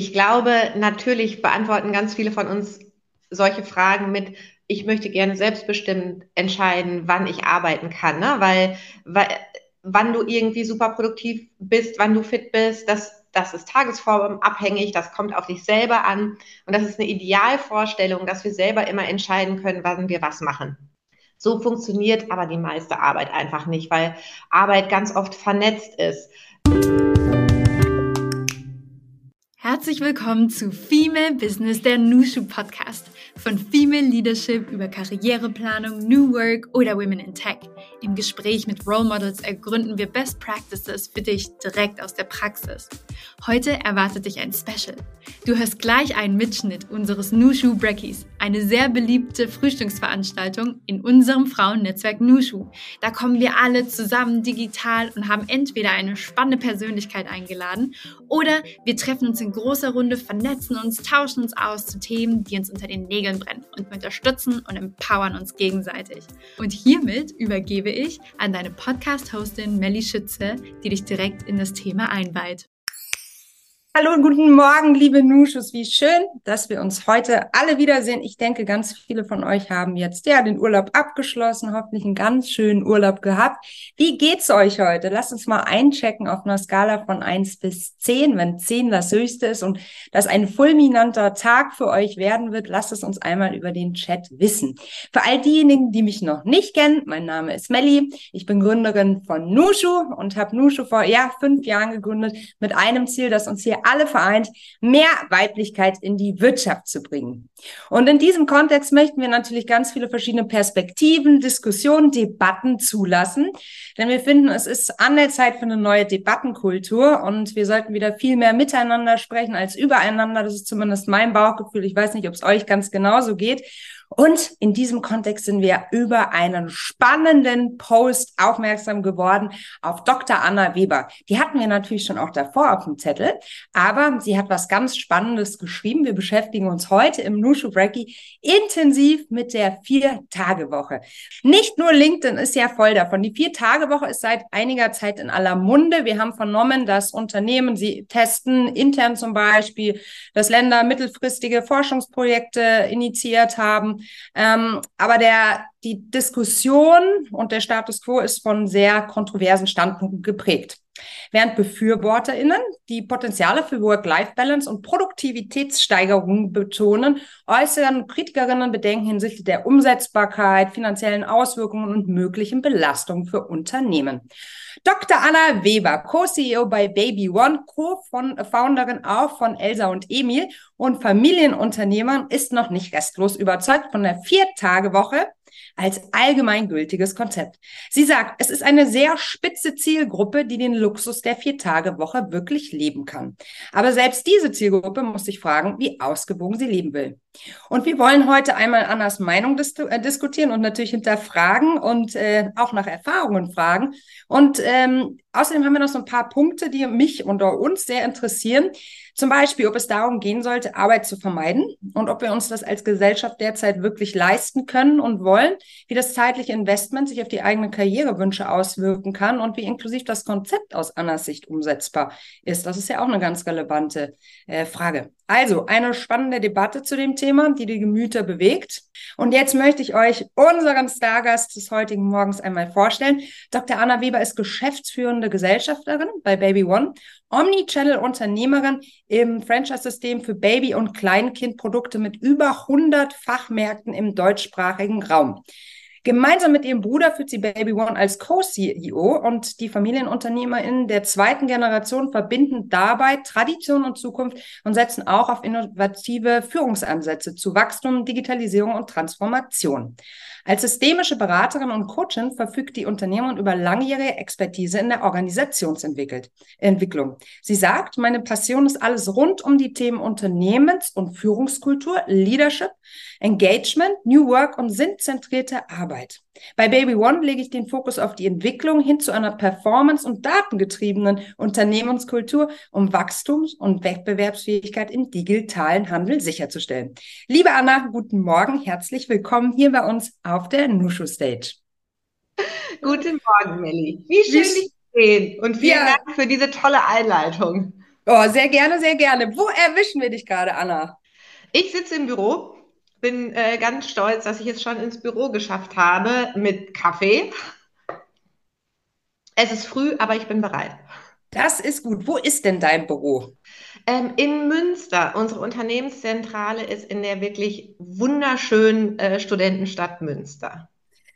Ich glaube, natürlich beantworten ganz viele von uns solche Fragen mit, ich möchte gerne selbstbestimmt entscheiden, wann ich arbeiten kann, ne? weil, weil wann du irgendwie super produktiv bist, wann du fit bist, das, das ist tagesformabhängig, das kommt auf dich selber an und das ist eine Idealvorstellung, dass wir selber immer entscheiden können, wann wir was machen. So funktioniert aber die meiste Arbeit einfach nicht, weil Arbeit ganz oft vernetzt ist. Herzlich willkommen zu Female Business, der Nushu Podcast. Von Female Leadership über Karriereplanung, New Work oder Women in Tech. Im Gespräch mit Role Models ergründen wir Best Practices für dich direkt aus der Praxis. Heute erwartet dich ein Special. Du hörst gleich einen Mitschnitt unseres Nushu Breckies, eine sehr beliebte Frühstücksveranstaltung in unserem Frauennetzwerk Nushu. Da kommen wir alle zusammen digital und haben entweder eine spannende Persönlichkeit eingeladen oder wir treffen uns in großer Runde, vernetzen uns, tauschen uns aus zu Themen, die uns unter den Nägeln brennen und unterstützen und empowern uns gegenseitig. Und hiermit übergebe ich an deine Podcast-Hostin Melly Schütze, die dich direkt in das Thema einweiht. Hallo und guten Morgen, liebe Nuschus. Wie schön, dass wir uns heute alle wiedersehen. Ich denke, ganz viele von euch haben jetzt ja den Urlaub abgeschlossen, hoffentlich einen ganz schönen Urlaub gehabt. Wie geht's euch heute? Lasst uns mal einchecken auf einer Skala von eins bis zehn. Wenn zehn das höchste ist und das ein fulminanter Tag für euch werden wird, lasst es uns einmal über den Chat wissen. Für all diejenigen, die mich noch nicht kennen, mein Name ist Melli. Ich bin Gründerin von Nushu und habe Nushu vor ja fünf Jahren gegründet mit einem Ziel, das uns hier alle vereint, mehr Weiblichkeit in die Wirtschaft zu bringen. Und in diesem Kontext möchten wir natürlich ganz viele verschiedene Perspektiven, Diskussionen, Debatten zulassen. Denn wir finden, es ist an der Zeit für eine neue Debattenkultur und wir sollten wieder viel mehr miteinander sprechen als übereinander. Das ist zumindest mein Bauchgefühl. Ich weiß nicht, ob es euch ganz genauso geht. Und in diesem Kontext sind wir über einen spannenden Post aufmerksam geworden auf Dr. Anna Weber. Die hatten wir natürlich schon auch davor auf dem Zettel, aber sie hat was ganz Spannendes geschrieben. Wir beschäftigen uns heute im Nushu Breaky intensiv mit der Vier-Tage-Woche. Nicht nur LinkedIn ist ja voll davon. Die Vier-Tage-Woche ist seit einiger Zeit in aller Munde. Wir haben vernommen, dass Unternehmen sie testen, intern zum Beispiel, dass Länder mittelfristige Forschungsprojekte initiiert haben ähm, aber der, die Diskussion und der Status quo ist von sehr kontroversen Standpunkten geprägt. Während BefürworterInnen die Potenziale für Work-Life-Balance und Produktivitätssteigerung betonen, äußern Kritikerinnen Bedenken hinsichtlich der Umsetzbarkeit, finanziellen Auswirkungen und möglichen Belastungen für Unternehmen. Dr. Anna Weber, Co-CEO bei Baby One, Co-Founderin auch von Elsa und Emil und Familienunternehmerin, ist noch nicht restlos überzeugt von der Vier-Tage-Woche als allgemeingültiges Konzept. Sie sagt, es ist eine sehr spitze Zielgruppe, die den Luxus der Vier-Tage-Woche wirklich leben kann. Aber selbst diese Zielgruppe muss sich fragen, wie ausgewogen sie leben will. Und wir wollen heute einmal Annas Meinung dis äh, diskutieren und natürlich hinterfragen und äh, auch nach Erfahrungen fragen. Und ähm, außerdem haben wir noch so ein paar Punkte, die mich unter uns sehr interessieren. Zum Beispiel, ob es darum gehen sollte, Arbeit zu vermeiden und ob wir uns das als Gesellschaft derzeit wirklich leisten können und wollen, wie das zeitliche Investment sich auf die eigenen Karrierewünsche auswirken kann und wie inklusiv das Konzept aus Annas Sicht umsetzbar ist. Das ist ja auch eine ganz relevante äh, Frage. Also eine spannende Debatte zu dem Thema, die die Gemüter bewegt. Und jetzt möchte ich euch unseren Stargast des heutigen Morgens einmal vorstellen. Dr. Anna Weber ist geschäftsführende Gesellschafterin bei Baby One, Omnichannel-Unternehmerin im Franchise-System für Baby- und Kleinkindprodukte mit über 100 Fachmärkten im deutschsprachigen Raum. Gemeinsam mit ihrem Bruder führt sie Baby One als Co-CEO und die FamilienunternehmerInnen der zweiten Generation verbinden dabei Tradition und Zukunft und setzen auch auf innovative Führungsansätze zu Wachstum, Digitalisierung und Transformation. Als systemische Beraterin und Coachin verfügt die Unternehmerin über langjährige Expertise in der Organisationsentwicklung. Sie sagt, meine Passion ist alles rund um die Themen Unternehmens- und Führungskultur, Leadership, Engagement, New Work und sinnzentrierte Arbeit. Bei Baby One lege ich den Fokus auf die Entwicklung hin zu einer performance- und datengetriebenen Unternehmenskultur, um Wachstums- und Wettbewerbsfähigkeit im digitalen Handel sicherzustellen. Liebe Anna, guten Morgen, herzlich willkommen hier bei uns auf der Nushu Stage. Guten Morgen, Melli. Wie schön, dich zu sehen. Und vielen ja. Dank für diese tolle Einleitung. Oh, sehr gerne, sehr gerne. Wo erwischen wir dich gerade, Anna? Ich sitze im Büro, bin äh, ganz stolz, dass ich es schon ins Büro geschafft habe mit Kaffee. Es ist früh, aber ich bin bereit. Das ist gut. Wo ist denn dein Büro? Ähm, in Münster. Unsere Unternehmenszentrale ist in der wirklich wunderschönen äh, Studentenstadt Münster.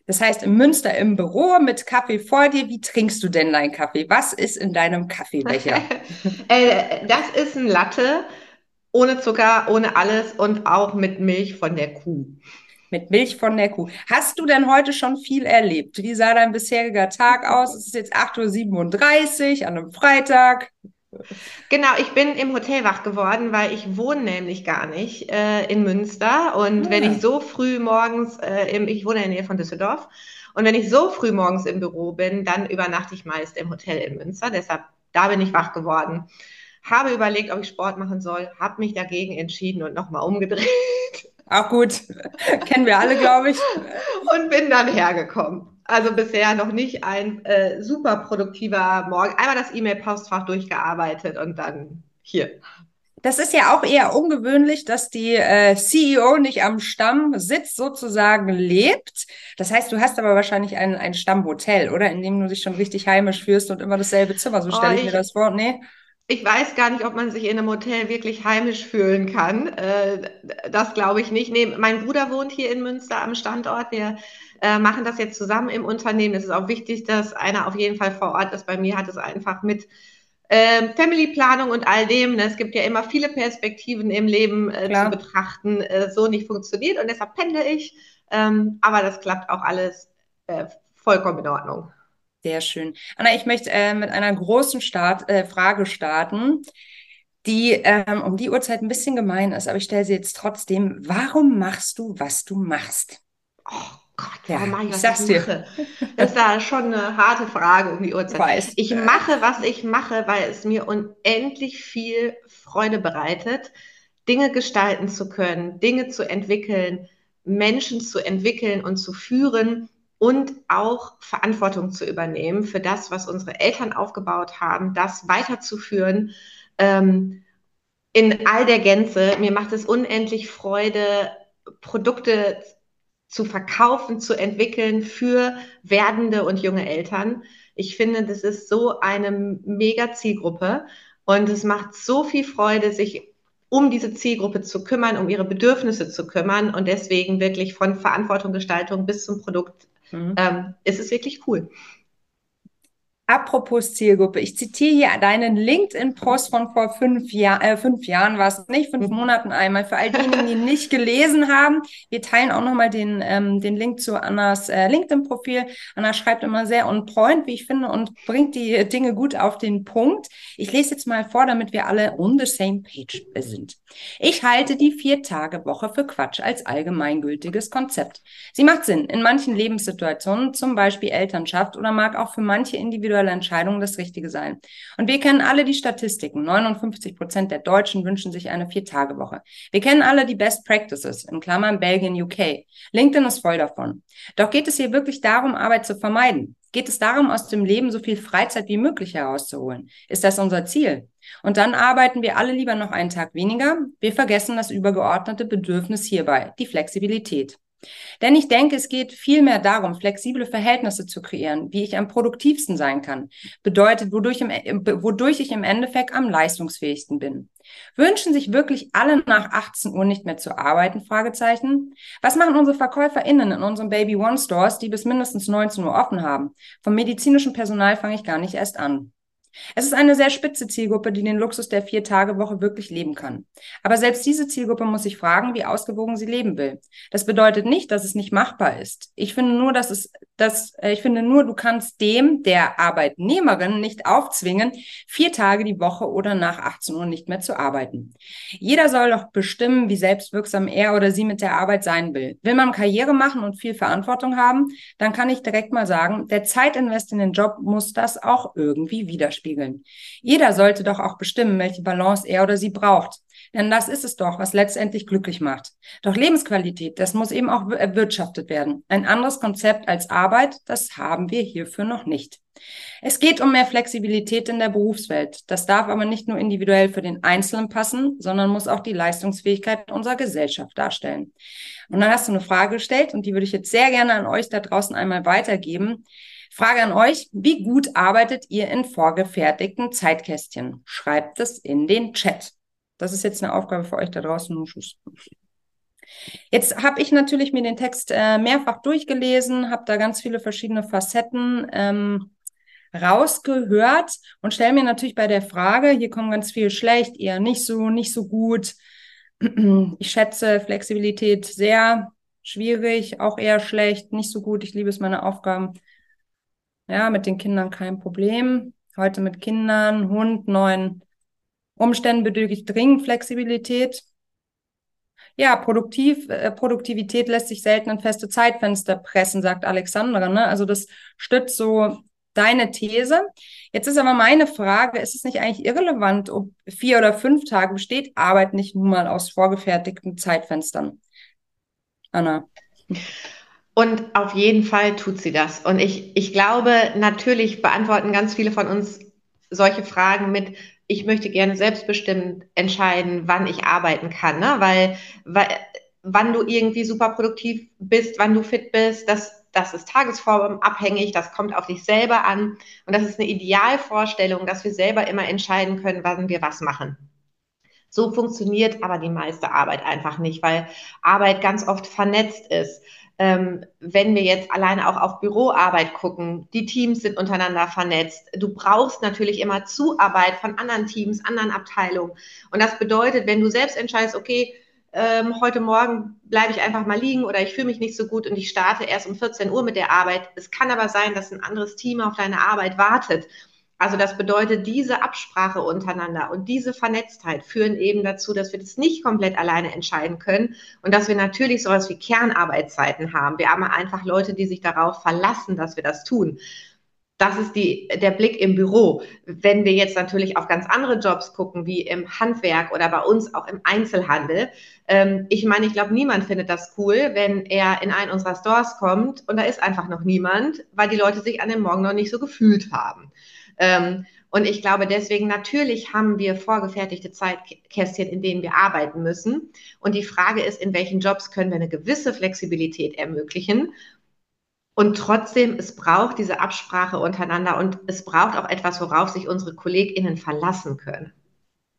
Das heißt, in Münster im Büro mit Kaffee vor dir. Wie trinkst du denn deinen Kaffee? Was ist in deinem Kaffeebecher? äh, das ist ein Latte ohne Zucker, ohne alles und auch mit Milch von der Kuh. Mit Milch von der Kuh. Hast du denn heute schon viel erlebt? Wie sah dein bisheriger Tag aus? Es ist jetzt 8.37 Uhr an einem Freitag. Genau, ich bin im Hotel wach geworden, weil ich wohne nämlich gar nicht äh, in Münster. Und ja. wenn ich so früh morgens, äh, im, ich wohne in der Nähe von Düsseldorf, und wenn ich so früh morgens im Büro bin, dann übernachte ich meist im Hotel in Münster. Deshalb, da bin ich wach geworden. Habe überlegt, ob ich Sport machen soll, habe mich dagegen entschieden und nochmal umgedreht. Auch gut. Kennen wir alle, glaube ich. Und bin dann hergekommen. Also bisher noch nicht ein äh, super produktiver Morgen. Einmal das E-Mail-Postfach durchgearbeitet und dann hier. Das ist ja auch eher ungewöhnlich, dass die äh, CEO nicht am Stammsitz sozusagen lebt. Das heißt, du hast aber wahrscheinlich ein, ein Stammhotel, oder? In dem du dich schon richtig heimisch fühlst und immer dasselbe Zimmer. So stelle oh, ich, ich mir das vor. Nee ich weiß gar nicht, ob man sich in einem Hotel wirklich heimisch fühlen kann. Äh, das glaube ich nicht. Nee, mein Bruder wohnt hier in Münster am Standort. Wir äh, machen das jetzt zusammen im Unternehmen. Es ist auch wichtig, dass einer auf jeden Fall vor Ort ist. Bei mir hat es einfach mit äh, Family-Planung und all dem. Ne? Es gibt ja immer viele Perspektiven im Leben äh, zu betrachten, so nicht funktioniert und deshalb pendle ich. Ähm, aber das klappt auch alles vollkommen in Ordnung. Sehr schön. Anna, ich möchte äh, mit einer großen Start, äh, Frage starten, die ähm, um die Uhrzeit ein bisschen gemein ist, aber ich stelle sie jetzt trotzdem. Warum machst du, was du machst? Oh Gott, warum ja, mache ich, was ich, sag's ich mache? Dir. Das ist da schon eine harte Frage um die Uhrzeit. Weiß. Ich mache, was ich mache, weil es mir unendlich viel Freude bereitet, Dinge gestalten zu können, Dinge zu entwickeln, Menschen zu entwickeln und zu führen, und auch Verantwortung zu übernehmen für das, was unsere Eltern aufgebaut haben, das weiterzuführen ähm, in all der Gänze. Mir macht es unendlich Freude, Produkte zu verkaufen, zu entwickeln für werdende und junge Eltern. Ich finde, das ist so eine mega Zielgruppe und es macht so viel Freude, sich um diese Zielgruppe zu kümmern, um ihre Bedürfnisse zu kümmern und deswegen wirklich von Verantwortung, Gestaltung bis zum Produkt Mhm. Ähm, es ist wirklich cool. Apropos Zielgruppe, ich zitiere hier deinen LinkedIn-Post von vor fünf, Jahr, äh, fünf Jahren, war es nicht, fünf mhm. Monaten einmal. Für all diejenigen, die nicht gelesen haben, wir teilen auch nochmal den, ähm, den Link zu Annas äh, LinkedIn-Profil. Anna schreibt immer sehr on point, wie ich finde, und bringt die Dinge gut auf den Punkt. Ich lese jetzt mal vor, damit wir alle on the same page sind. Ich halte die Vier-Tage-Woche für Quatsch als allgemeingültiges Konzept. Sie macht Sinn in manchen Lebenssituationen, zum Beispiel Elternschaft oder mag auch für manche individuelle individuelle Entscheidung das Richtige sein. Und wir kennen alle die Statistiken. 59 Prozent der Deutschen wünschen sich eine Vier-Tage-Woche. Wir kennen alle die Best Practices, in Klammern Belgien, UK. LinkedIn ist voll davon. Doch geht es hier wirklich darum, Arbeit zu vermeiden? Geht es darum, aus dem Leben so viel Freizeit wie möglich herauszuholen? Ist das unser Ziel? Und dann arbeiten wir alle lieber noch einen Tag weniger. Wir vergessen das übergeordnete Bedürfnis hierbei, die Flexibilität. Denn ich denke, es geht vielmehr darum, flexible Verhältnisse zu kreieren, wie ich am produktivsten sein kann. Bedeutet, wodurch, im, wodurch ich im Endeffekt am leistungsfähigsten bin. Wünschen sich wirklich alle nach 18 Uhr nicht mehr zu arbeiten? Fragezeichen. Was machen unsere VerkäuferInnen in unseren Baby One Stores, die bis mindestens 19 Uhr offen haben? Vom medizinischen Personal fange ich gar nicht erst an. Es ist eine sehr spitze Zielgruppe, die den Luxus der Vier-Tage-Woche wirklich leben kann. Aber selbst diese Zielgruppe muss sich fragen, wie ausgewogen sie leben will. Das bedeutet nicht, dass es nicht machbar ist. Ich finde nur, dass es, dass, äh, ich finde nur, du kannst dem, der Arbeitnehmerin nicht aufzwingen, vier Tage die Woche oder nach 18 Uhr nicht mehr zu arbeiten. Jeder soll doch bestimmen, wie selbstwirksam er oder sie mit der Arbeit sein will. Will man Karriere machen und viel Verantwortung haben, dann kann ich direkt mal sagen, der Zeitinvest in den Job muss das auch irgendwie widerspiegeln widerspiegeln. Jeder sollte doch auch bestimmen, welche Balance er oder sie braucht. Denn das ist es doch, was letztendlich glücklich macht. Doch Lebensqualität, das muss eben auch erwirtschaftet werden. Ein anderes Konzept als Arbeit, das haben wir hierfür noch nicht. Es geht um mehr Flexibilität in der Berufswelt. Das darf aber nicht nur individuell für den Einzelnen passen, sondern muss auch die Leistungsfähigkeit unserer Gesellschaft darstellen. Und dann hast du eine Frage gestellt und die würde ich jetzt sehr gerne an euch da draußen einmal weitergeben. Frage an euch, wie gut arbeitet ihr in vorgefertigten Zeitkästchen? Schreibt es in den Chat. Das ist jetzt eine Aufgabe für euch da draußen. Jetzt habe ich natürlich mir den Text äh, mehrfach durchgelesen, habe da ganz viele verschiedene Facetten ähm, rausgehört und stelle mir natürlich bei der Frage, hier kommen ganz viel schlecht, eher nicht so, nicht so gut. Ich schätze Flexibilität sehr schwierig, auch eher schlecht, nicht so gut. Ich liebe es, meine Aufgaben. Ja, mit den Kindern kein Problem. Heute mit Kindern, Hund, neuen Umständen bedürftig dringend Flexibilität. Ja, produktiv, äh, Produktivität lässt sich selten in feste Zeitfenster pressen, sagt Alexandra. Ne? Also das stützt so deine These. Jetzt ist aber meine Frage, ist es nicht eigentlich irrelevant, ob vier oder fünf Tage besteht Arbeit nicht nun mal aus vorgefertigten Zeitfenstern? Anna. Und auf jeden Fall tut sie das. Und ich, ich glaube, natürlich beantworten ganz viele von uns solche Fragen mit, ich möchte gerne selbstbestimmt entscheiden, wann ich arbeiten kann, ne? weil, weil wann du irgendwie super produktiv bist, wann du fit bist, das das ist tagesformabhängig, das kommt auf dich selber an. Und das ist eine Idealvorstellung, dass wir selber immer entscheiden können, wann wir was machen. So funktioniert aber die meiste Arbeit einfach nicht, weil Arbeit ganz oft vernetzt ist. Ähm, wenn wir jetzt alleine auch auf Büroarbeit gucken, die Teams sind untereinander vernetzt. Du brauchst natürlich immer Zuarbeit von anderen Teams, anderen Abteilungen. Und das bedeutet, wenn du selbst entscheidest, okay, ähm, heute Morgen bleibe ich einfach mal liegen oder ich fühle mich nicht so gut und ich starte erst um 14 Uhr mit der Arbeit. Es kann aber sein, dass ein anderes Team auf deine Arbeit wartet. Also das bedeutet, diese Absprache untereinander und diese Vernetztheit führen eben dazu, dass wir das nicht komplett alleine entscheiden können und dass wir natürlich sowas wie Kernarbeitszeiten haben. Wir haben einfach Leute, die sich darauf verlassen, dass wir das tun. Das ist die, der Blick im Büro. Wenn wir jetzt natürlich auf ganz andere Jobs gucken, wie im Handwerk oder bei uns auch im Einzelhandel, ähm, ich meine, ich glaube, niemand findet das cool, wenn er in einen unserer Stores kommt und da ist einfach noch niemand, weil die Leute sich an dem Morgen noch nicht so gefühlt haben. Ähm, und ich glaube, deswegen natürlich haben wir vorgefertigte Zeitkästchen, in denen wir arbeiten müssen. Und die Frage ist, in welchen Jobs können wir eine gewisse Flexibilität ermöglichen und trotzdem, es braucht diese Absprache untereinander und es braucht auch etwas, worauf sich unsere KollegInnen verlassen können.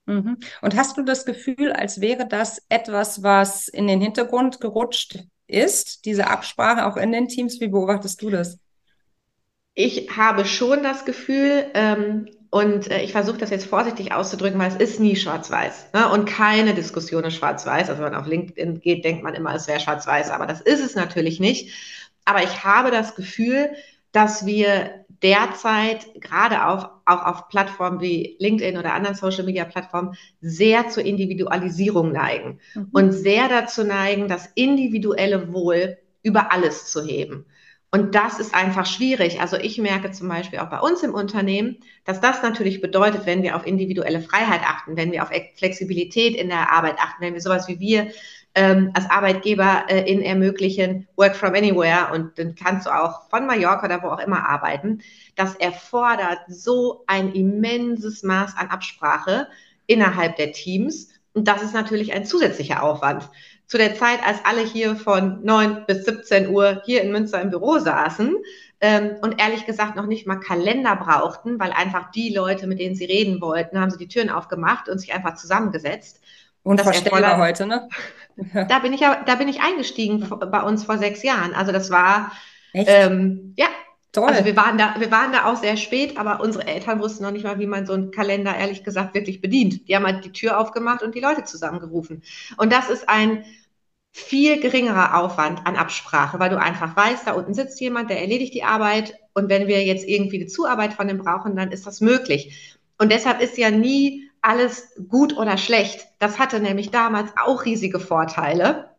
Mhm. Und hast du das Gefühl, als wäre das etwas, was in den Hintergrund gerutscht ist, diese Absprache auch in den Teams? Wie beobachtest du das? Ich habe schon das Gefühl, ähm, und äh, ich versuche das jetzt vorsichtig auszudrücken, weil es ist nie schwarz-weiß. Ne? Und keine Diskussion ist schwarz-weiß. Also wenn man auf LinkedIn geht, denkt man immer, es wäre schwarz-weiß, aber das ist es natürlich nicht. Aber ich habe das Gefühl, dass wir derzeit gerade auch, auch auf Plattformen wie LinkedIn oder anderen Social-Media-Plattformen sehr zur Individualisierung neigen mhm. und sehr dazu neigen, das individuelle Wohl über alles zu heben. Und das ist einfach schwierig. Also ich merke zum Beispiel auch bei uns im Unternehmen, dass das natürlich bedeutet, wenn wir auf individuelle Freiheit achten, wenn wir auf Flexibilität in der Arbeit achten, wenn wir sowas wie wir ähm, als Arbeitgeber äh, in ermöglichen, Work from Anywhere und dann kannst du auch von Mallorca oder wo auch immer arbeiten. Das erfordert so ein immenses Maß an Absprache innerhalb der Teams und das ist natürlich ein zusätzlicher Aufwand. Zu der Zeit, als alle hier von 9 bis 17 Uhr hier in Münster im Büro saßen, ähm, und ehrlich gesagt noch nicht mal Kalender brauchten, weil einfach die Leute, mit denen sie reden wollten, haben sie die Türen aufgemacht und sich einfach zusammengesetzt. Unvorstellbar heute, ne? Da bin ich ja, da bin ich eingestiegen bei uns vor sechs Jahren. Also das war ähm, ja Toll. Also wir waren da, wir waren da auch sehr spät, aber unsere Eltern wussten noch nicht mal, wie man so einen Kalender ehrlich gesagt wirklich bedient. Die haben halt die Tür aufgemacht und die Leute zusammengerufen. Und das ist ein viel geringerer Aufwand an Absprache, weil du einfach weißt, da unten sitzt jemand, der erledigt die Arbeit und wenn wir jetzt irgendwie die Zuarbeit von dem brauchen, dann ist das möglich. Und deshalb ist ja nie alles gut oder schlecht. Das hatte nämlich damals auch riesige Vorteile.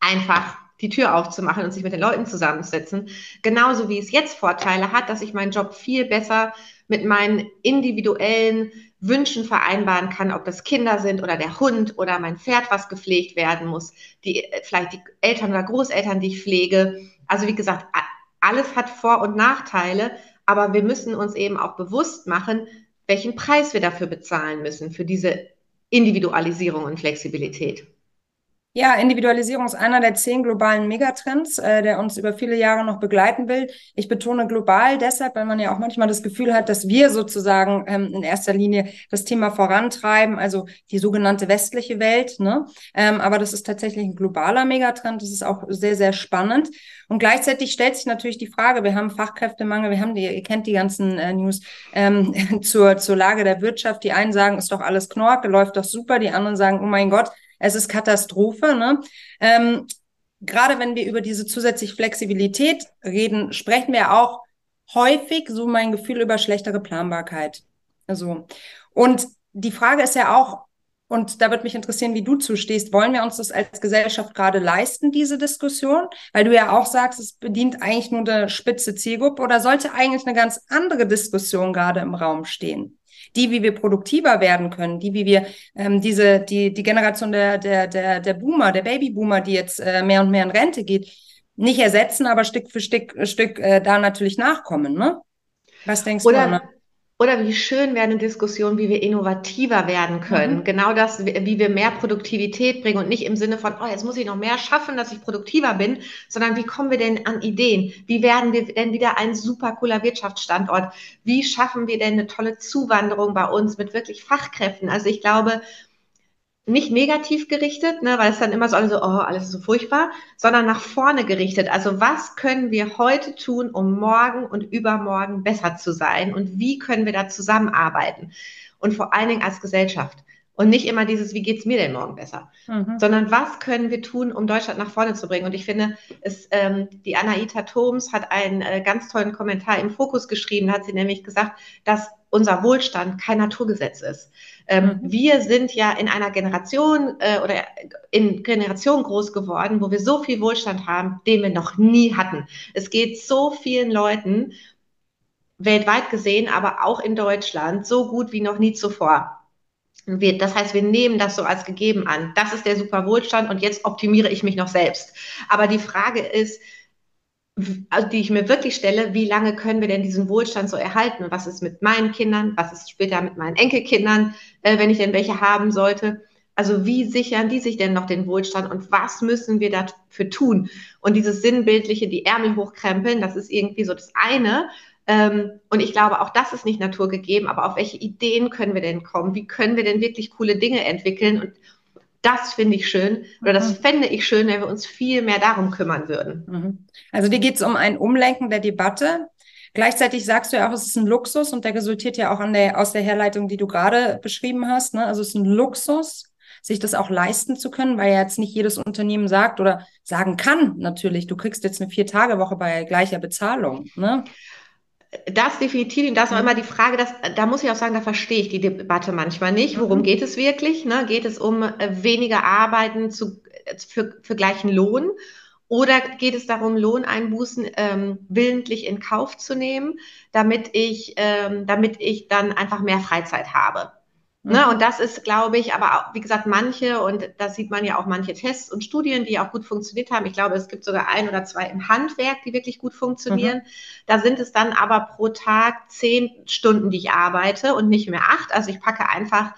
Einfach die Tür aufzumachen und sich mit den Leuten zusammenzusetzen. Genauso wie es jetzt Vorteile hat, dass ich meinen Job viel besser mit meinen individuellen Wünschen vereinbaren kann, ob das Kinder sind oder der Hund oder mein Pferd, was gepflegt werden muss, die, vielleicht die Eltern oder Großeltern, die ich pflege. Also wie gesagt, alles hat Vor- und Nachteile, aber wir müssen uns eben auch bewusst machen, welchen Preis wir dafür bezahlen müssen, für diese Individualisierung und Flexibilität. Ja, Individualisierung ist einer der zehn globalen Megatrends, äh, der uns über viele Jahre noch begleiten will. Ich betone global deshalb, weil man ja auch manchmal das Gefühl hat, dass wir sozusagen ähm, in erster Linie das Thema vorantreiben, also die sogenannte westliche Welt. Ne? Ähm, aber das ist tatsächlich ein globaler Megatrend. Das ist auch sehr, sehr spannend. Und gleichzeitig stellt sich natürlich die Frage, wir haben Fachkräftemangel, wir haben die, ihr kennt die ganzen äh, News ähm, zur, zur Lage der Wirtschaft. Die einen sagen, ist doch alles Knorke, läuft doch super. Die anderen sagen, oh mein Gott, es ist Katastrophe. Ne? Ähm, gerade wenn wir über diese zusätzliche Flexibilität reden, sprechen wir auch häufig, so mein Gefühl, über schlechtere Planbarkeit. Also, und die Frage ist ja auch, und da würde mich interessieren, wie du zustehst. Wollen wir uns das als Gesellschaft gerade leisten, diese Diskussion? Weil du ja auch sagst, es bedient eigentlich nur eine spitze Zielgruppe oder sollte eigentlich eine ganz andere Diskussion gerade im Raum stehen? Die, wie wir produktiver werden können, die, wie wir ähm, diese, die, die Generation der, der, der, der Boomer, der Babyboomer, die jetzt äh, mehr und mehr in Rente geht, nicht ersetzen, aber Stück für Stück, Stück äh, da natürlich nachkommen, ne? Was denkst Oder, du, Anna? Oder wie schön wäre eine Diskussion, wie wir innovativer werden können. Mhm. Genau das, wie wir mehr Produktivität bringen und nicht im Sinne von, oh, jetzt muss ich noch mehr schaffen, dass ich produktiver bin, sondern wie kommen wir denn an Ideen? Wie werden wir denn wieder ein super cooler Wirtschaftsstandort? Wie schaffen wir denn eine tolle Zuwanderung bei uns mit wirklich Fachkräften? Also ich glaube, nicht negativ gerichtet, ne, weil es dann immer so alles so, oh, alles so furchtbar, sondern nach vorne gerichtet. Also was können wir heute tun, um morgen und übermorgen besser zu sein und wie können wir da zusammenarbeiten? Und vor allen Dingen als Gesellschaft. Und nicht immer dieses, wie geht's mir denn morgen besser? Mhm. Sondern was können wir tun, um Deutschland nach vorne zu bringen? Und ich finde, es, ähm, die Anaita Thoms hat einen äh, ganz tollen Kommentar im Fokus geschrieben, da hat sie nämlich gesagt, dass unser Wohlstand kein Naturgesetz ist. Ähm, mhm. Wir sind ja in einer Generation äh, oder in Generation groß geworden, wo wir so viel Wohlstand haben, den wir noch nie hatten. Es geht so vielen Leuten weltweit gesehen, aber auch in Deutschland so gut wie noch nie zuvor. Wir, das heißt, wir nehmen das so als gegeben an. Das ist der super Wohlstand und jetzt optimiere ich mich noch selbst. Aber die Frage ist, also die ich mir wirklich stelle, wie lange können wir denn diesen Wohlstand so erhalten? Und was ist mit meinen Kindern? Was ist später mit meinen Enkelkindern, äh, wenn ich denn welche haben sollte? Also wie sichern die sich denn noch den Wohlstand und was müssen wir dafür tun? Und dieses sinnbildliche, die Ärmel hochkrempeln, das ist irgendwie so das eine. Ähm, und ich glaube, auch das ist nicht naturgegeben, aber auf welche Ideen können wir denn kommen? Wie können wir denn wirklich coole Dinge entwickeln? Und das finde ich schön oder das mhm. fände ich schön, wenn wir uns viel mehr darum kümmern würden. Mhm. Also dir geht es um ein Umlenken der Debatte. Gleichzeitig sagst du ja auch, es ist ein Luxus und der resultiert ja auch an der, aus der Herleitung, die du gerade beschrieben hast. Ne? Also es ist ein Luxus, sich das auch leisten zu können, weil ja jetzt nicht jedes Unternehmen sagt oder sagen kann natürlich, du kriegst jetzt eine Vier-Tage-Woche bei gleicher Bezahlung. Ne? Das definitiv, und das ist auch mhm. immer die Frage, dass, da muss ich auch sagen, da verstehe ich die Debatte manchmal nicht. Worum mhm. geht es wirklich? Ne? Geht es um äh, weniger Arbeiten zu, für, für gleichen Lohn? Oder geht es darum, Lohneinbußen ähm, willentlich in Kauf zu nehmen, damit ich, ähm, damit ich dann einfach mehr Freizeit habe? Ne, mhm. und das ist, glaube ich, aber auch, wie gesagt, manche, und das sieht man ja auch manche Tests und Studien, die auch gut funktioniert haben. Ich glaube, es gibt sogar ein oder zwei im Handwerk, die wirklich gut funktionieren. Mhm. Da sind es dann aber pro Tag zehn Stunden, die ich arbeite und nicht mehr acht. Also ich packe einfach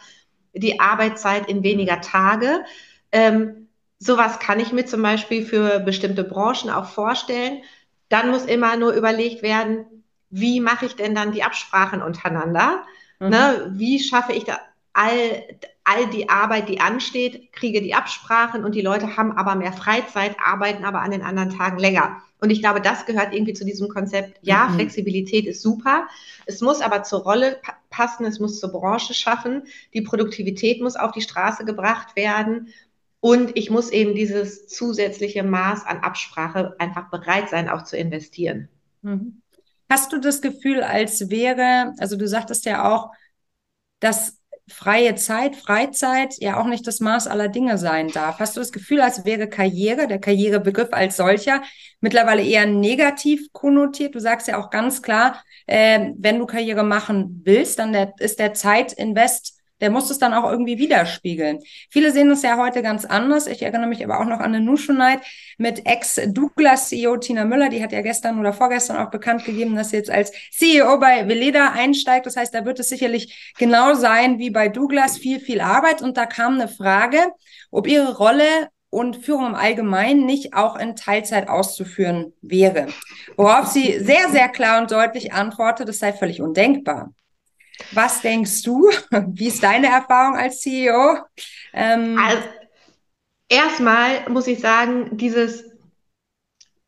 die Arbeitszeit in weniger Tage. Ähm, sowas kann ich mir zum Beispiel für bestimmte Branchen auch vorstellen. Dann muss immer nur überlegt werden, wie mache ich denn dann die Absprachen untereinander? Mhm. Ne, wie schaffe ich da all, all die Arbeit, die ansteht, kriege die Absprachen und die Leute haben aber mehr Freizeit, arbeiten aber an den anderen Tagen länger. Und ich glaube, das gehört irgendwie zu diesem Konzept. Ja, mhm. Flexibilität ist super. Es muss aber zur Rolle passen. Es muss zur Branche schaffen. Die Produktivität muss auf die Straße gebracht werden. Und ich muss eben dieses zusätzliche Maß an Absprache einfach bereit sein, auch zu investieren. Mhm. Hast du das Gefühl, als wäre, also du sagtest ja auch, dass freie Zeit, Freizeit ja auch nicht das Maß aller Dinge sein darf. Hast du das Gefühl, als wäre Karriere, der Karrierebegriff als solcher, mittlerweile eher negativ konnotiert? Du sagst ja auch ganz klar, äh, wenn du Karriere machen willst, dann der, ist der Zeitinvest der muss es dann auch irgendwie widerspiegeln. Viele sehen es ja heute ganz anders. Ich erinnere mich aber auch noch an eine Nushu Night mit Ex-Douglas-CEO Tina Müller. Die hat ja gestern oder vorgestern auch bekannt gegeben, dass sie jetzt als CEO bei Veleda einsteigt. Das heißt, da wird es sicherlich genau sein wie bei Douglas, viel, viel Arbeit. Und da kam eine Frage, ob ihre Rolle und Führung im Allgemeinen nicht auch in Teilzeit auszuführen wäre. Worauf sie sehr, sehr klar und deutlich antwortet, das sei völlig undenkbar. Was denkst du? Wie ist deine Erfahrung als CEO? Ähm, also, erstmal muss ich sagen, dieses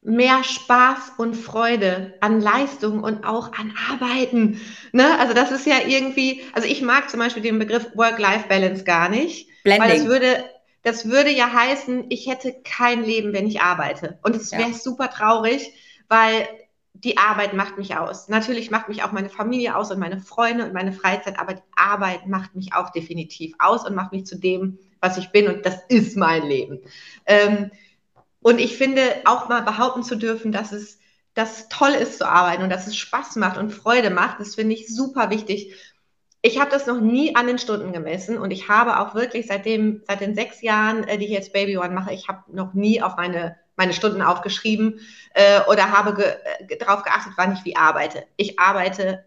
mehr Spaß und Freude an Leistung und auch an Arbeiten. Ne? Also das ist ja irgendwie, also ich mag zum Beispiel den Begriff Work-Life-Balance gar nicht, Blending. weil das würde, das würde ja heißen, ich hätte kein Leben, wenn ich arbeite. Und es wäre ja. super traurig, weil die Arbeit macht mich aus. Natürlich macht mich auch meine Familie aus und meine Freunde und meine Freizeit, aber die Arbeit macht mich auch definitiv aus und macht mich zu dem, was ich bin und das ist mein Leben. Ähm, und ich finde auch mal behaupten zu dürfen, dass es, dass es toll ist zu arbeiten und dass es Spaß macht und Freude macht, das finde ich super wichtig. Ich habe das noch nie an den Stunden gemessen und ich habe auch wirklich seitdem, seit den sechs Jahren, äh, die ich jetzt Baby One mache, ich habe noch nie auf meine meine Stunden aufgeschrieben äh, oder habe ge äh, darauf geachtet, wann ich wie arbeite. Ich arbeite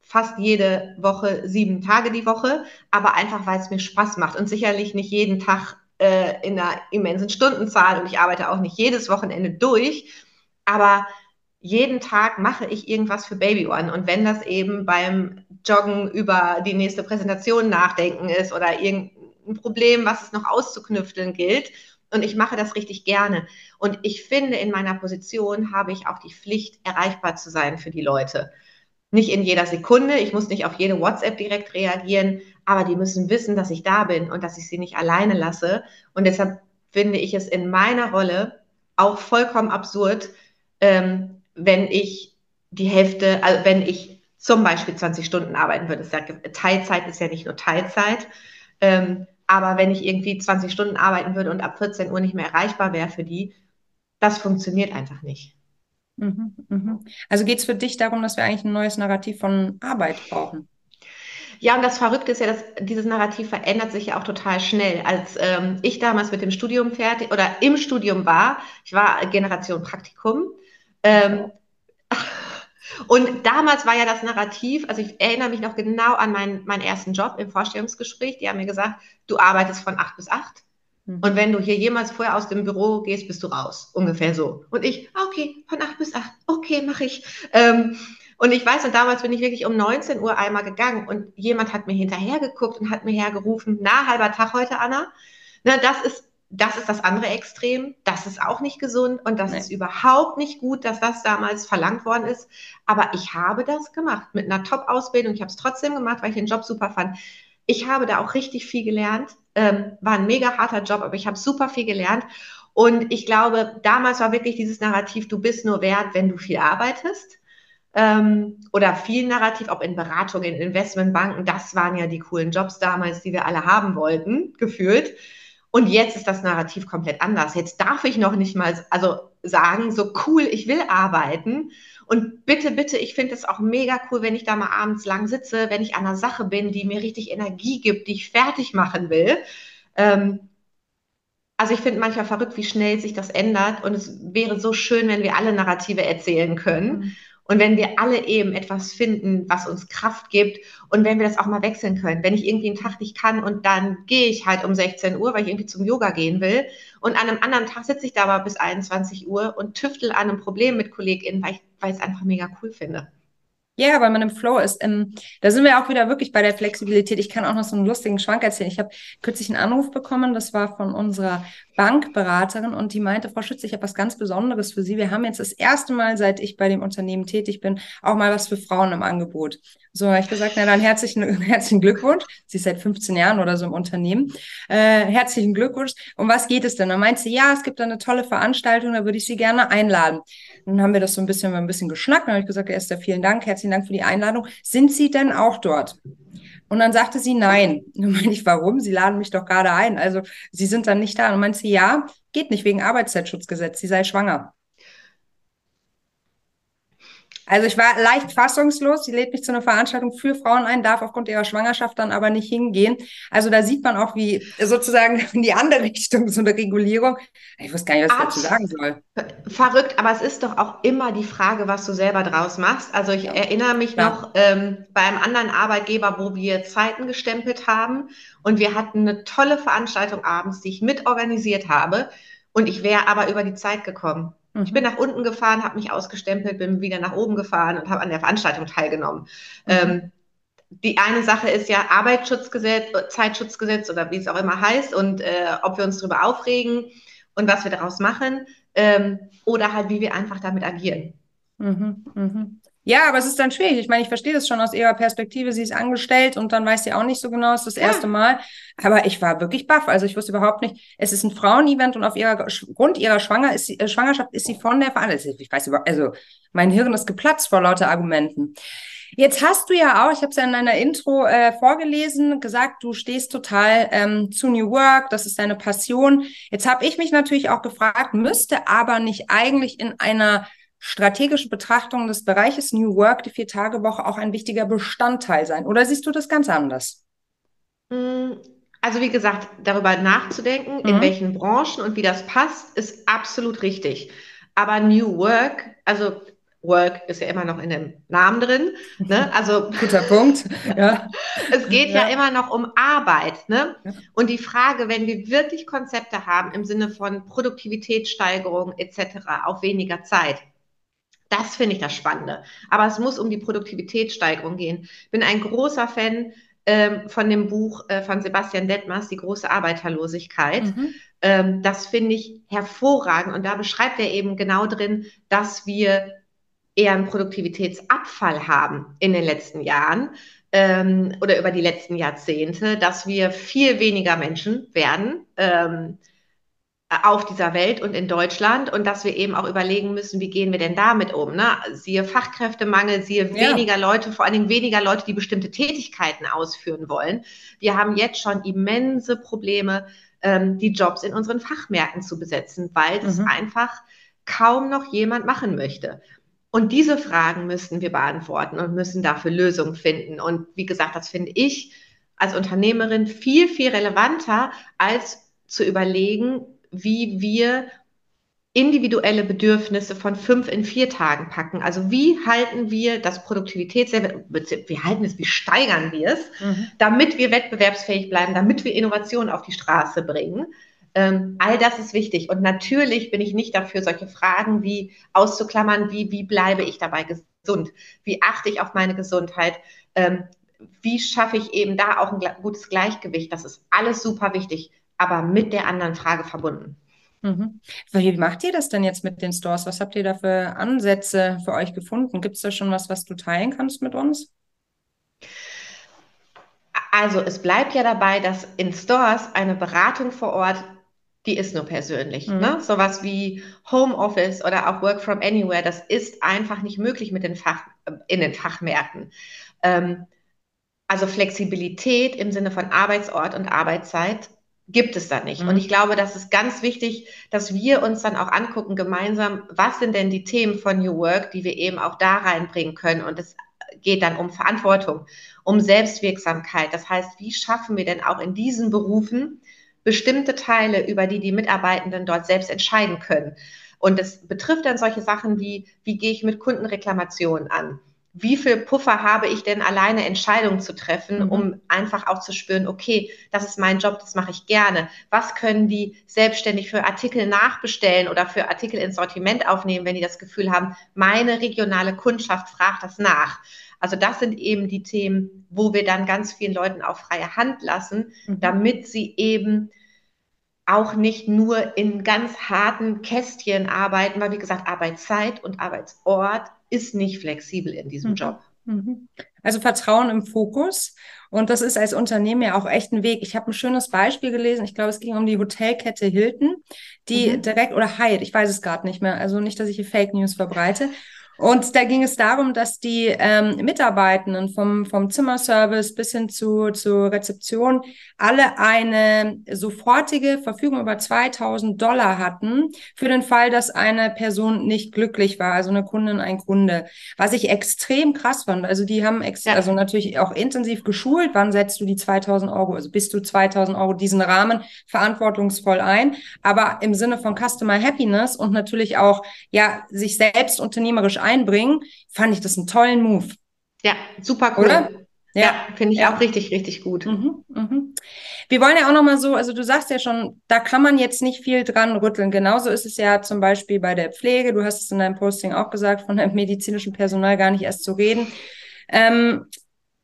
fast jede Woche sieben Tage die Woche, aber einfach, weil es mir Spaß macht und sicherlich nicht jeden Tag äh, in einer immensen Stundenzahl und ich arbeite auch nicht jedes Wochenende durch, aber jeden Tag mache ich irgendwas für Baby One. Und wenn das eben beim Joggen über die nächste Präsentation nachdenken ist oder irgendein Problem, was es noch auszuknüfteln gilt und ich mache das richtig gerne. Und ich finde, in meiner Position habe ich auch die Pflicht, erreichbar zu sein für die Leute. Nicht in jeder Sekunde, ich muss nicht auf jede WhatsApp direkt reagieren, aber die müssen wissen, dass ich da bin und dass ich sie nicht alleine lasse. Und deshalb finde ich es in meiner Rolle auch vollkommen absurd, ähm, wenn ich die Hälfte, also wenn ich zum Beispiel 20 Stunden arbeiten würde. Teilzeit ist ja nicht nur Teilzeit. Ähm, aber wenn ich irgendwie 20 Stunden arbeiten würde und ab 14 Uhr nicht mehr erreichbar wäre für die, das funktioniert einfach nicht. Mhm, mhm. Also geht es für dich darum, dass wir eigentlich ein neues Narrativ von Arbeit brauchen? Ja, und das Verrückte ist ja, dass dieses Narrativ verändert sich ja auch total schnell. Als ähm, ich damals mit dem Studium fertig oder im Studium war, ich war Generation Praktikum, ähm, und damals war ja das Narrativ, also ich erinnere mich noch genau an meinen, meinen ersten Job im Vorstellungsgespräch. Die haben mir gesagt, du arbeitest von acht bis acht. Mhm. Und wenn du hier jemals vorher aus dem Büro gehst, bist du raus. Ungefähr so. Und ich, ah, okay, von acht bis acht. Okay, mache ich. Ähm, und ich weiß, und damals bin ich wirklich um 19 Uhr einmal gegangen und jemand hat mir hinterher geguckt und hat mir hergerufen, na, halber Tag heute, Anna. Na, das ist das ist das andere Extrem. Das ist auch nicht gesund und das nee. ist überhaupt nicht gut, dass das damals verlangt worden ist. Aber ich habe das gemacht mit einer Top-Ausbildung. Ich habe es trotzdem gemacht, weil ich den Job super fand. Ich habe da auch richtig viel gelernt. Ähm, war ein mega harter Job, aber ich habe super viel gelernt. Und ich glaube, damals war wirklich dieses Narrativ, du bist nur wert, wenn du viel arbeitest. Ähm, oder viel Narrativ, ob in Beratung, in Investmentbanken. Das waren ja die coolen Jobs damals, die wir alle haben wollten, gefühlt. Und jetzt ist das Narrativ komplett anders. Jetzt darf ich noch nicht mal also sagen, so cool, ich will arbeiten. Und bitte, bitte, ich finde es auch mega cool, wenn ich da mal abends lang sitze, wenn ich an einer Sache bin, die mir richtig Energie gibt, die ich fertig machen will. Ähm, also ich finde manchmal verrückt, wie schnell sich das ändert. Und es wäre so schön, wenn wir alle Narrative erzählen können. Und wenn wir alle eben etwas finden, was uns Kraft gibt und wenn wir das auch mal wechseln können. Wenn ich irgendwie einen Tag nicht kann und dann gehe ich halt um 16 Uhr, weil ich irgendwie zum Yoga gehen will und an einem anderen Tag sitze ich da aber bis 21 Uhr und tüftel an einem Problem mit KollegInnen, weil ich, weil ich es einfach mega cool finde. Ja, weil man im Flow ist. Ähm, da sind wir auch wieder wirklich bei der Flexibilität. Ich kann auch noch so einen lustigen Schwank erzählen. Ich habe kürzlich einen Anruf bekommen, das war von unserer Bankberaterin und die meinte, Frau Schütze, ich habe was ganz Besonderes für Sie. Wir haben jetzt das erste Mal, seit ich bei dem Unternehmen tätig bin, auch mal was für Frauen im Angebot. So habe ich gesagt, na dann herzlichen, herzlichen Glückwunsch. Sie ist seit 15 Jahren oder so im Unternehmen. Äh, herzlichen Glückwunsch. Um was geht es denn? Dann meint sie, ja, es gibt da eine tolle Veranstaltung, da würde ich Sie gerne einladen. Dann haben wir das so ein bisschen, ein bisschen geschnackt. Dann habe ich gesagt, Esther, vielen Dank, herzlichen Dank für die Einladung. Sind Sie denn auch dort? Und dann sagte sie nein. Und dann meine ich, warum? Sie laden mich doch gerade ein. Also sie sind dann nicht da. Und meinte sie, ja, geht nicht wegen Arbeitszeitschutzgesetz. Sie sei schwanger. Also ich war leicht fassungslos. Sie lädt mich zu einer Veranstaltung für Frauen ein, darf aufgrund ihrer Schwangerschaft dann aber nicht hingehen. Also da sieht man auch, wie sozusagen in die andere Richtung so eine Regulierung. Ich wusste gar nicht, was ich dazu sagen soll. Verrückt, aber es ist doch auch immer die Frage, was du selber draus machst. Also ich ja. erinnere mich ja. noch ähm, bei einem anderen Arbeitgeber, wo wir Zeiten gestempelt haben und wir hatten eine tolle Veranstaltung abends, die ich mitorganisiert habe. Und ich wäre aber über die Zeit gekommen. Ich bin mhm. nach unten gefahren, habe mich ausgestempelt, bin wieder nach oben gefahren und habe an der Veranstaltung teilgenommen. Mhm. Ähm, die eine Sache ist ja Arbeitsschutzgesetz, Zeitschutzgesetz oder wie es auch immer heißt und äh, ob wir uns darüber aufregen und was wir daraus machen ähm, oder halt wie wir einfach damit agieren. Mhm, mhm. Ja, aber es ist dann schwierig. Ich meine, ich verstehe das schon aus ihrer Perspektive. Sie ist angestellt und dann weiß sie auch nicht so genau, es ist das ja. erste Mal. Aber ich war wirklich baff. Also ich wusste überhaupt nicht, es ist ein Frauenevent und auf ihrer Grund ihrer Schwanger ist sie, äh, Schwangerschaft ist sie von der Veranstaltung. Ich weiß über, also mein Hirn ist geplatzt vor lauter Argumenten. Jetzt hast du ja auch, ich habe es ja in deiner Intro äh, vorgelesen, gesagt, du stehst total ähm, zu New Work, das ist deine Passion. Jetzt habe ich mich natürlich auch gefragt, müsste aber nicht eigentlich in einer strategische Betrachtung des Bereiches New Work, die Vier-Tage-Woche, auch ein wichtiger Bestandteil sein? Oder siehst du das ganz anders? Mm, also wie gesagt, darüber nachzudenken, mhm. in welchen Branchen und wie das passt, ist absolut richtig. Aber New Work, also Work ist ja immer noch in dem Namen drin. Ne? Also guter Punkt. Ja. es geht ja. ja. immer noch um Arbeit. Ne? Ja. Und die Frage, wenn wir wirklich Konzepte haben im Sinne von Produktivitätssteigerung etc. auf weniger Zeit, das finde ich das Spannende. Aber es muss um die Produktivitätssteigerung gehen. Ich bin ein großer Fan ähm, von dem Buch äh, von Sebastian Detmers, Die große Arbeiterlosigkeit. Mhm. Ähm, das finde ich hervorragend. Und da beschreibt er eben genau drin, dass wir eher einen Produktivitätsabfall haben in den letzten Jahren ähm, oder über die letzten Jahrzehnte, dass wir viel weniger Menschen werden. Ähm, auf dieser Welt und in Deutschland und dass wir eben auch überlegen müssen, wie gehen wir denn damit um? Ne? Siehe Fachkräftemangel, siehe ja. weniger Leute, vor allen Dingen weniger Leute, die bestimmte Tätigkeiten ausführen wollen. Wir haben jetzt schon immense Probleme, ähm, die Jobs in unseren Fachmärkten zu besetzen, weil das mhm. einfach kaum noch jemand machen möchte. Und diese Fragen müssen wir beantworten und müssen dafür Lösungen finden. Und wie gesagt, das finde ich als Unternehmerin viel, viel relevanter als zu überlegen, wie wir individuelle Bedürfnisse von fünf in vier Tagen packen. Also wie halten wir das Produktivitätslevel, wie halten es, wie steigern wir es, mhm. damit wir wettbewerbsfähig bleiben, damit wir Innovationen auf die Straße bringen. Ähm, all das ist wichtig. Und natürlich bin ich nicht dafür, solche Fragen wie auszuklammern, wie, wie bleibe ich dabei gesund? Wie achte ich auf meine Gesundheit? Ähm, wie schaffe ich eben da auch ein gutes Gleichgewicht? Das ist alles super wichtig aber mit der anderen Frage verbunden. Mhm. Wie macht ihr das denn jetzt mit den Stores? Was habt ihr da für Ansätze für euch gefunden? Gibt es da schon was, was du teilen kannst mit uns? Also es bleibt ja dabei, dass in Stores eine Beratung vor Ort, die ist nur persönlich. Mhm. Ne? Sowas wie Homeoffice oder auch Work from Anywhere, das ist einfach nicht möglich mit den Fach, in den Fachmärkten. Ähm, also Flexibilität im Sinne von Arbeitsort und Arbeitszeit gibt es da nicht. Mhm. Und ich glaube, das ist ganz wichtig, dass wir uns dann auch angucken gemeinsam, was sind denn die Themen von New Work, die wir eben auch da reinbringen können. Und es geht dann um Verantwortung, um Selbstwirksamkeit. Das heißt, wie schaffen wir denn auch in diesen Berufen bestimmte Teile, über die die Mitarbeitenden dort selbst entscheiden können? Und es betrifft dann solche Sachen wie, wie gehe ich mit Kundenreklamationen an? Wie viel Puffer habe ich denn alleine Entscheidungen zu treffen, mhm. um einfach auch zu spüren, okay, das ist mein Job, das mache ich gerne. Was können die selbstständig für Artikel nachbestellen oder für Artikel ins Sortiment aufnehmen, wenn die das Gefühl haben, meine regionale Kundschaft fragt das nach. Also das sind eben die Themen, wo wir dann ganz vielen Leuten auch freie Hand lassen, mhm. damit sie eben auch nicht nur in ganz harten Kästchen arbeiten, weil wie gesagt, Arbeitszeit und Arbeitsort ist nicht flexibel in diesem mhm. Job. Mhm. Also Vertrauen im Fokus. Und das ist als Unternehmen ja auch echt ein Weg. Ich habe ein schönes Beispiel gelesen. Ich glaube, es ging um die Hotelkette Hilton, die mhm. direkt, oder Hyatt, ich weiß es gerade nicht mehr. Also nicht, dass ich hier Fake News verbreite. Und da ging es darum, dass die ähm, Mitarbeitenden vom, vom Zimmerservice bis hin zu, zur Rezeption alle eine sofortige Verfügung über 2000 Dollar hatten für den Fall, dass eine Person nicht glücklich war, also eine Kundin, ein Kunde. Was ich extrem krass fand. Also die haben ex ja. also natürlich auch intensiv geschult. Wann setzt du die 2000 Euro, also bist du 2000 Euro diesen Rahmen verantwortungsvoll ein, aber im Sinne von Customer Happiness und natürlich auch, ja, sich selbst unternehmerisch einbringen, fand ich das einen tollen Move. Ja, super cool. Oder? Ja, ja finde ich ja. auch richtig, richtig gut. Mhm, mhm. Wir wollen ja auch nochmal so, also du sagst ja schon, da kann man jetzt nicht viel dran rütteln. Genauso ist es ja zum Beispiel bei der Pflege. Du hast es in deinem Posting auch gesagt, von dem medizinischen Personal gar nicht erst zu reden. Ähm,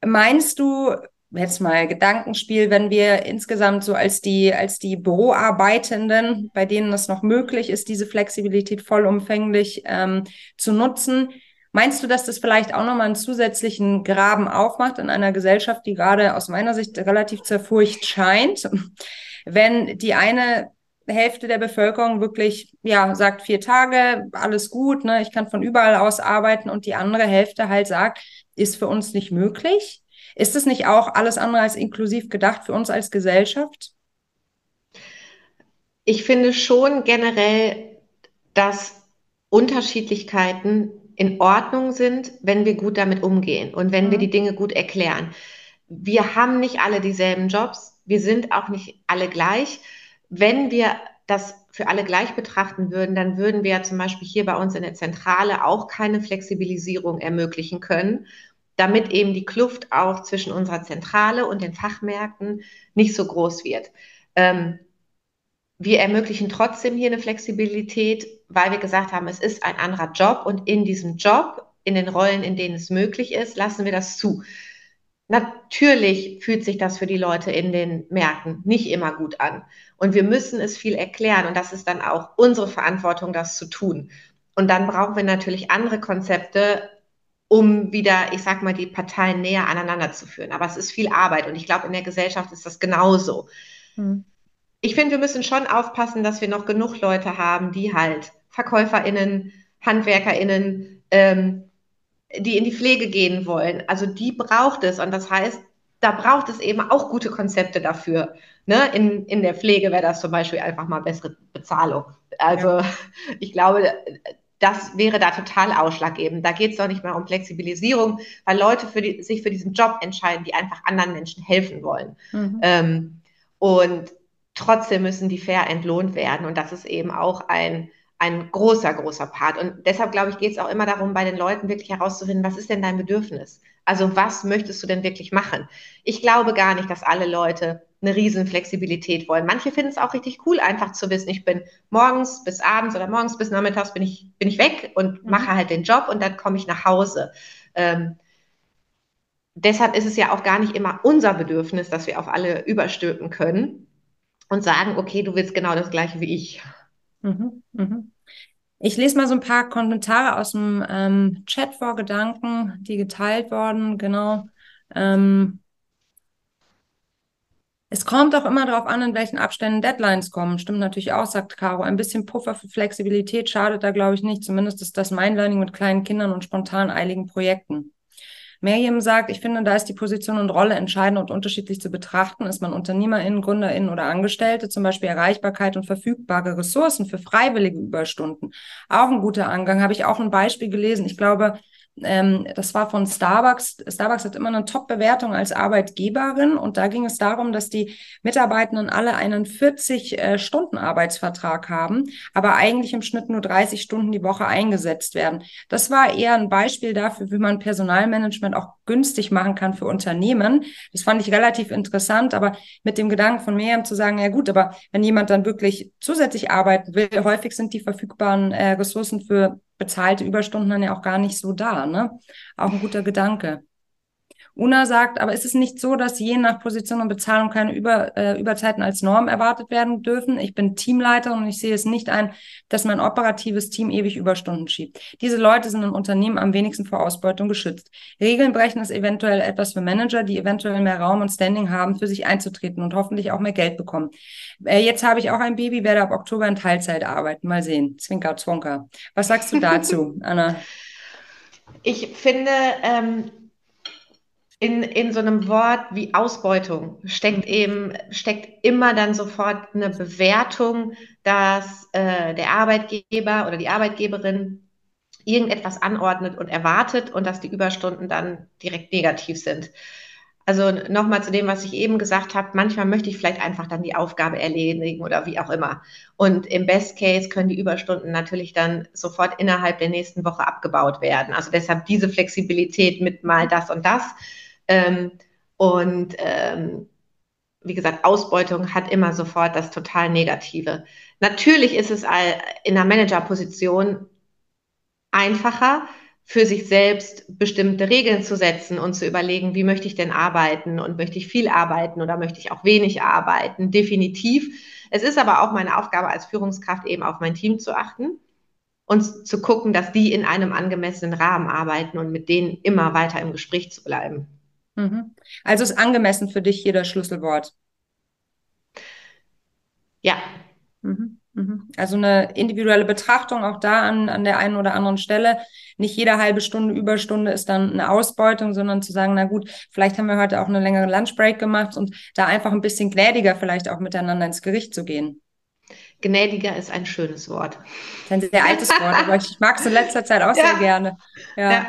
meinst du, jetzt mal Gedankenspiel, wenn wir insgesamt so als die, als die Büroarbeitenden, bei denen es noch möglich ist, diese Flexibilität vollumfänglich ähm, zu nutzen, Meinst du, dass das vielleicht auch nochmal einen zusätzlichen Graben aufmacht in einer Gesellschaft, die gerade aus meiner Sicht relativ zerfurcht scheint? Wenn die eine Hälfte der Bevölkerung wirklich, ja, sagt vier Tage, alles gut, ne, ich kann von überall aus arbeiten und die andere Hälfte halt sagt, ist für uns nicht möglich? Ist es nicht auch alles andere als inklusiv gedacht für uns als Gesellschaft? Ich finde schon generell, dass Unterschiedlichkeiten in Ordnung sind, wenn wir gut damit umgehen und wenn mhm. wir die Dinge gut erklären. Wir haben nicht alle dieselben Jobs, wir sind auch nicht alle gleich. Wenn wir das für alle gleich betrachten würden, dann würden wir zum Beispiel hier bei uns in der Zentrale auch keine Flexibilisierung ermöglichen können, damit eben die Kluft auch zwischen unserer Zentrale und den Fachmärkten nicht so groß wird. Ähm, wir ermöglichen trotzdem hier eine Flexibilität, weil wir gesagt haben, es ist ein anderer Job und in diesem Job, in den Rollen, in denen es möglich ist, lassen wir das zu. Natürlich fühlt sich das für die Leute in den Märkten nicht immer gut an. Und wir müssen es viel erklären. Und das ist dann auch unsere Verantwortung, das zu tun. Und dann brauchen wir natürlich andere Konzepte, um wieder, ich sag mal, die Parteien näher aneinander zu führen. Aber es ist viel Arbeit. Und ich glaube, in der Gesellschaft ist das genauso. Hm ich finde, wir müssen schon aufpassen, dass wir noch genug Leute haben, die halt VerkäuferInnen, HandwerkerInnen, ähm, die in die Pflege gehen wollen. Also die braucht es. Und das heißt, da braucht es eben auch gute Konzepte dafür. Ne? In, in der Pflege wäre das zum Beispiel einfach mal bessere Bezahlung. Also ja. ich glaube, das wäre da total ausschlaggebend. Da geht es doch nicht mehr um Flexibilisierung, weil Leute für die, sich für diesen Job entscheiden, die einfach anderen Menschen helfen wollen. Mhm. Ähm, und trotzdem müssen die fair entlohnt werden. Und das ist eben auch ein, ein großer, großer Part. Und deshalb, glaube ich, geht es auch immer darum, bei den Leuten wirklich herauszufinden, was ist denn dein Bedürfnis? Also was möchtest du denn wirklich machen? Ich glaube gar nicht, dass alle Leute eine riesen Flexibilität wollen. Manche finden es auch richtig cool, einfach zu wissen, ich bin morgens bis abends oder morgens bis nachmittags bin ich, bin ich weg und mhm. mache halt den Job und dann komme ich nach Hause. Ähm, deshalb ist es ja auch gar nicht immer unser Bedürfnis, dass wir auf alle überstülpen können, und sagen, okay, du willst genau das gleiche wie ich. Mhm, mhm. Ich lese mal so ein paar Kommentare aus dem ähm, Chat vor, Gedanken, die geteilt wurden, genau. Ähm, es kommt auch immer darauf an, in welchen Abständen Deadlines kommen. Stimmt natürlich auch, sagt Caro. Ein bisschen Puffer für Flexibilität schadet da, glaube ich, nicht. Zumindest ist das mein Learning mit kleinen Kindern und spontan eiligen Projekten. Miriam sagt, ich finde, da ist die Position und Rolle entscheidend und unterschiedlich zu betrachten. Ist man UnternehmerInnen, GründerInnen oder Angestellte, zum Beispiel Erreichbarkeit und verfügbare Ressourcen für freiwillige Überstunden. Auch ein guter Angang. Habe ich auch ein Beispiel gelesen. Ich glaube, ähm, das war von Starbucks. Starbucks hat immer eine Top-Bewertung als Arbeitgeberin und da ging es darum, dass die Mitarbeitenden alle einen 40-Stunden-Arbeitsvertrag äh, haben, aber eigentlich im Schnitt nur 30 Stunden die Woche eingesetzt werden. Das war eher ein Beispiel dafür, wie man Personalmanagement auch günstig machen kann für Unternehmen. Das fand ich relativ interessant, aber mit dem Gedanken von Miriam zu sagen, ja gut, aber wenn jemand dann wirklich zusätzlich arbeiten will, häufig sind die verfügbaren äh, Ressourcen für bezahlte Überstunden dann ja auch gar nicht so da. Ne? Auch ein guter Gedanke. Una sagt, aber ist es nicht so, dass je nach Position und Bezahlung keine Über, äh, Überzeiten als Norm erwartet werden dürfen? Ich bin Teamleiter und ich sehe es nicht ein, dass mein operatives Team ewig Überstunden schiebt. Diese Leute sind im Unternehmen am wenigsten vor Ausbeutung geschützt. Regeln brechen ist eventuell etwas für Manager, die eventuell mehr Raum und Standing haben, für sich einzutreten und hoffentlich auch mehr Geld bekommen. Äh, jetzt habe ich auch ein Baby, werde ab Oktober in Teilzeit arbeiten. Mal sehen. Zwinker, zwonker. Was sagst du dazu, Anna? Ich finde, ähm, in, in so einem Wort wie Ausbeutung steckt eben, steckt immer dann sofort eine Bewertung, dass äh, der Arbeitgeber oder die Arbeitgeberin irgendetwas anordnet und erwartet und dass die Überstunden dann direkt negativ sind. Also nochmal zu dem, was ich eben gesagt habe, manchmal möchte ich vielleicht einfach dann die Aufgabe erledigen oder wie auch immer. Und im Best Case können die Überstunden natürlich dann sofort innerhalb der nächsten Woche abgebaut werden. Also deshalb diese Flexibilität mit mal das und das. Ähm, und ähm, wie gesagt, Ausbeutung hat immer sofort das total Negative. Natürlich ist es in einer Managerposition einfacher, für sich selbst bestimmte Regeln zu setzen und zu überlegen, wie möchte ich denn arbeiten und möchte ich viel arbeiten oder möchte ich auch wenig arbeiten. Definitiv. Es ist aber auch meine Aufgabe als Führungskraft eben auf mein Team zu achten und zu gucken, dass die in einem angemessenen Rahmen arbeiten und mit denen immer weiter im Gespräch zu bleiben. Mhm. Also ist angemessen für dich hier das Schlüsselwort. Ja. Mhm. Mhm. Also eine individuelle Betrachtung auch da an, an der einen oder anderen Stelle. Nicht jede halbe Stunde, Überstunde ist dann eine Ausbeutung, sondern zu sagen, na gut, vielleicht haben wir heute auch eine längere Lunchbreak gemacht und da einfach ein bisschen gnädiger vielleicht auch miteinander ins Gericht zu gehen. Gnädiger ist ein schönes Wort. Das ist ein sehr altes Wort, aber ich mag es in letzter Zeit auch ja. sehr gerne. Ja. ja.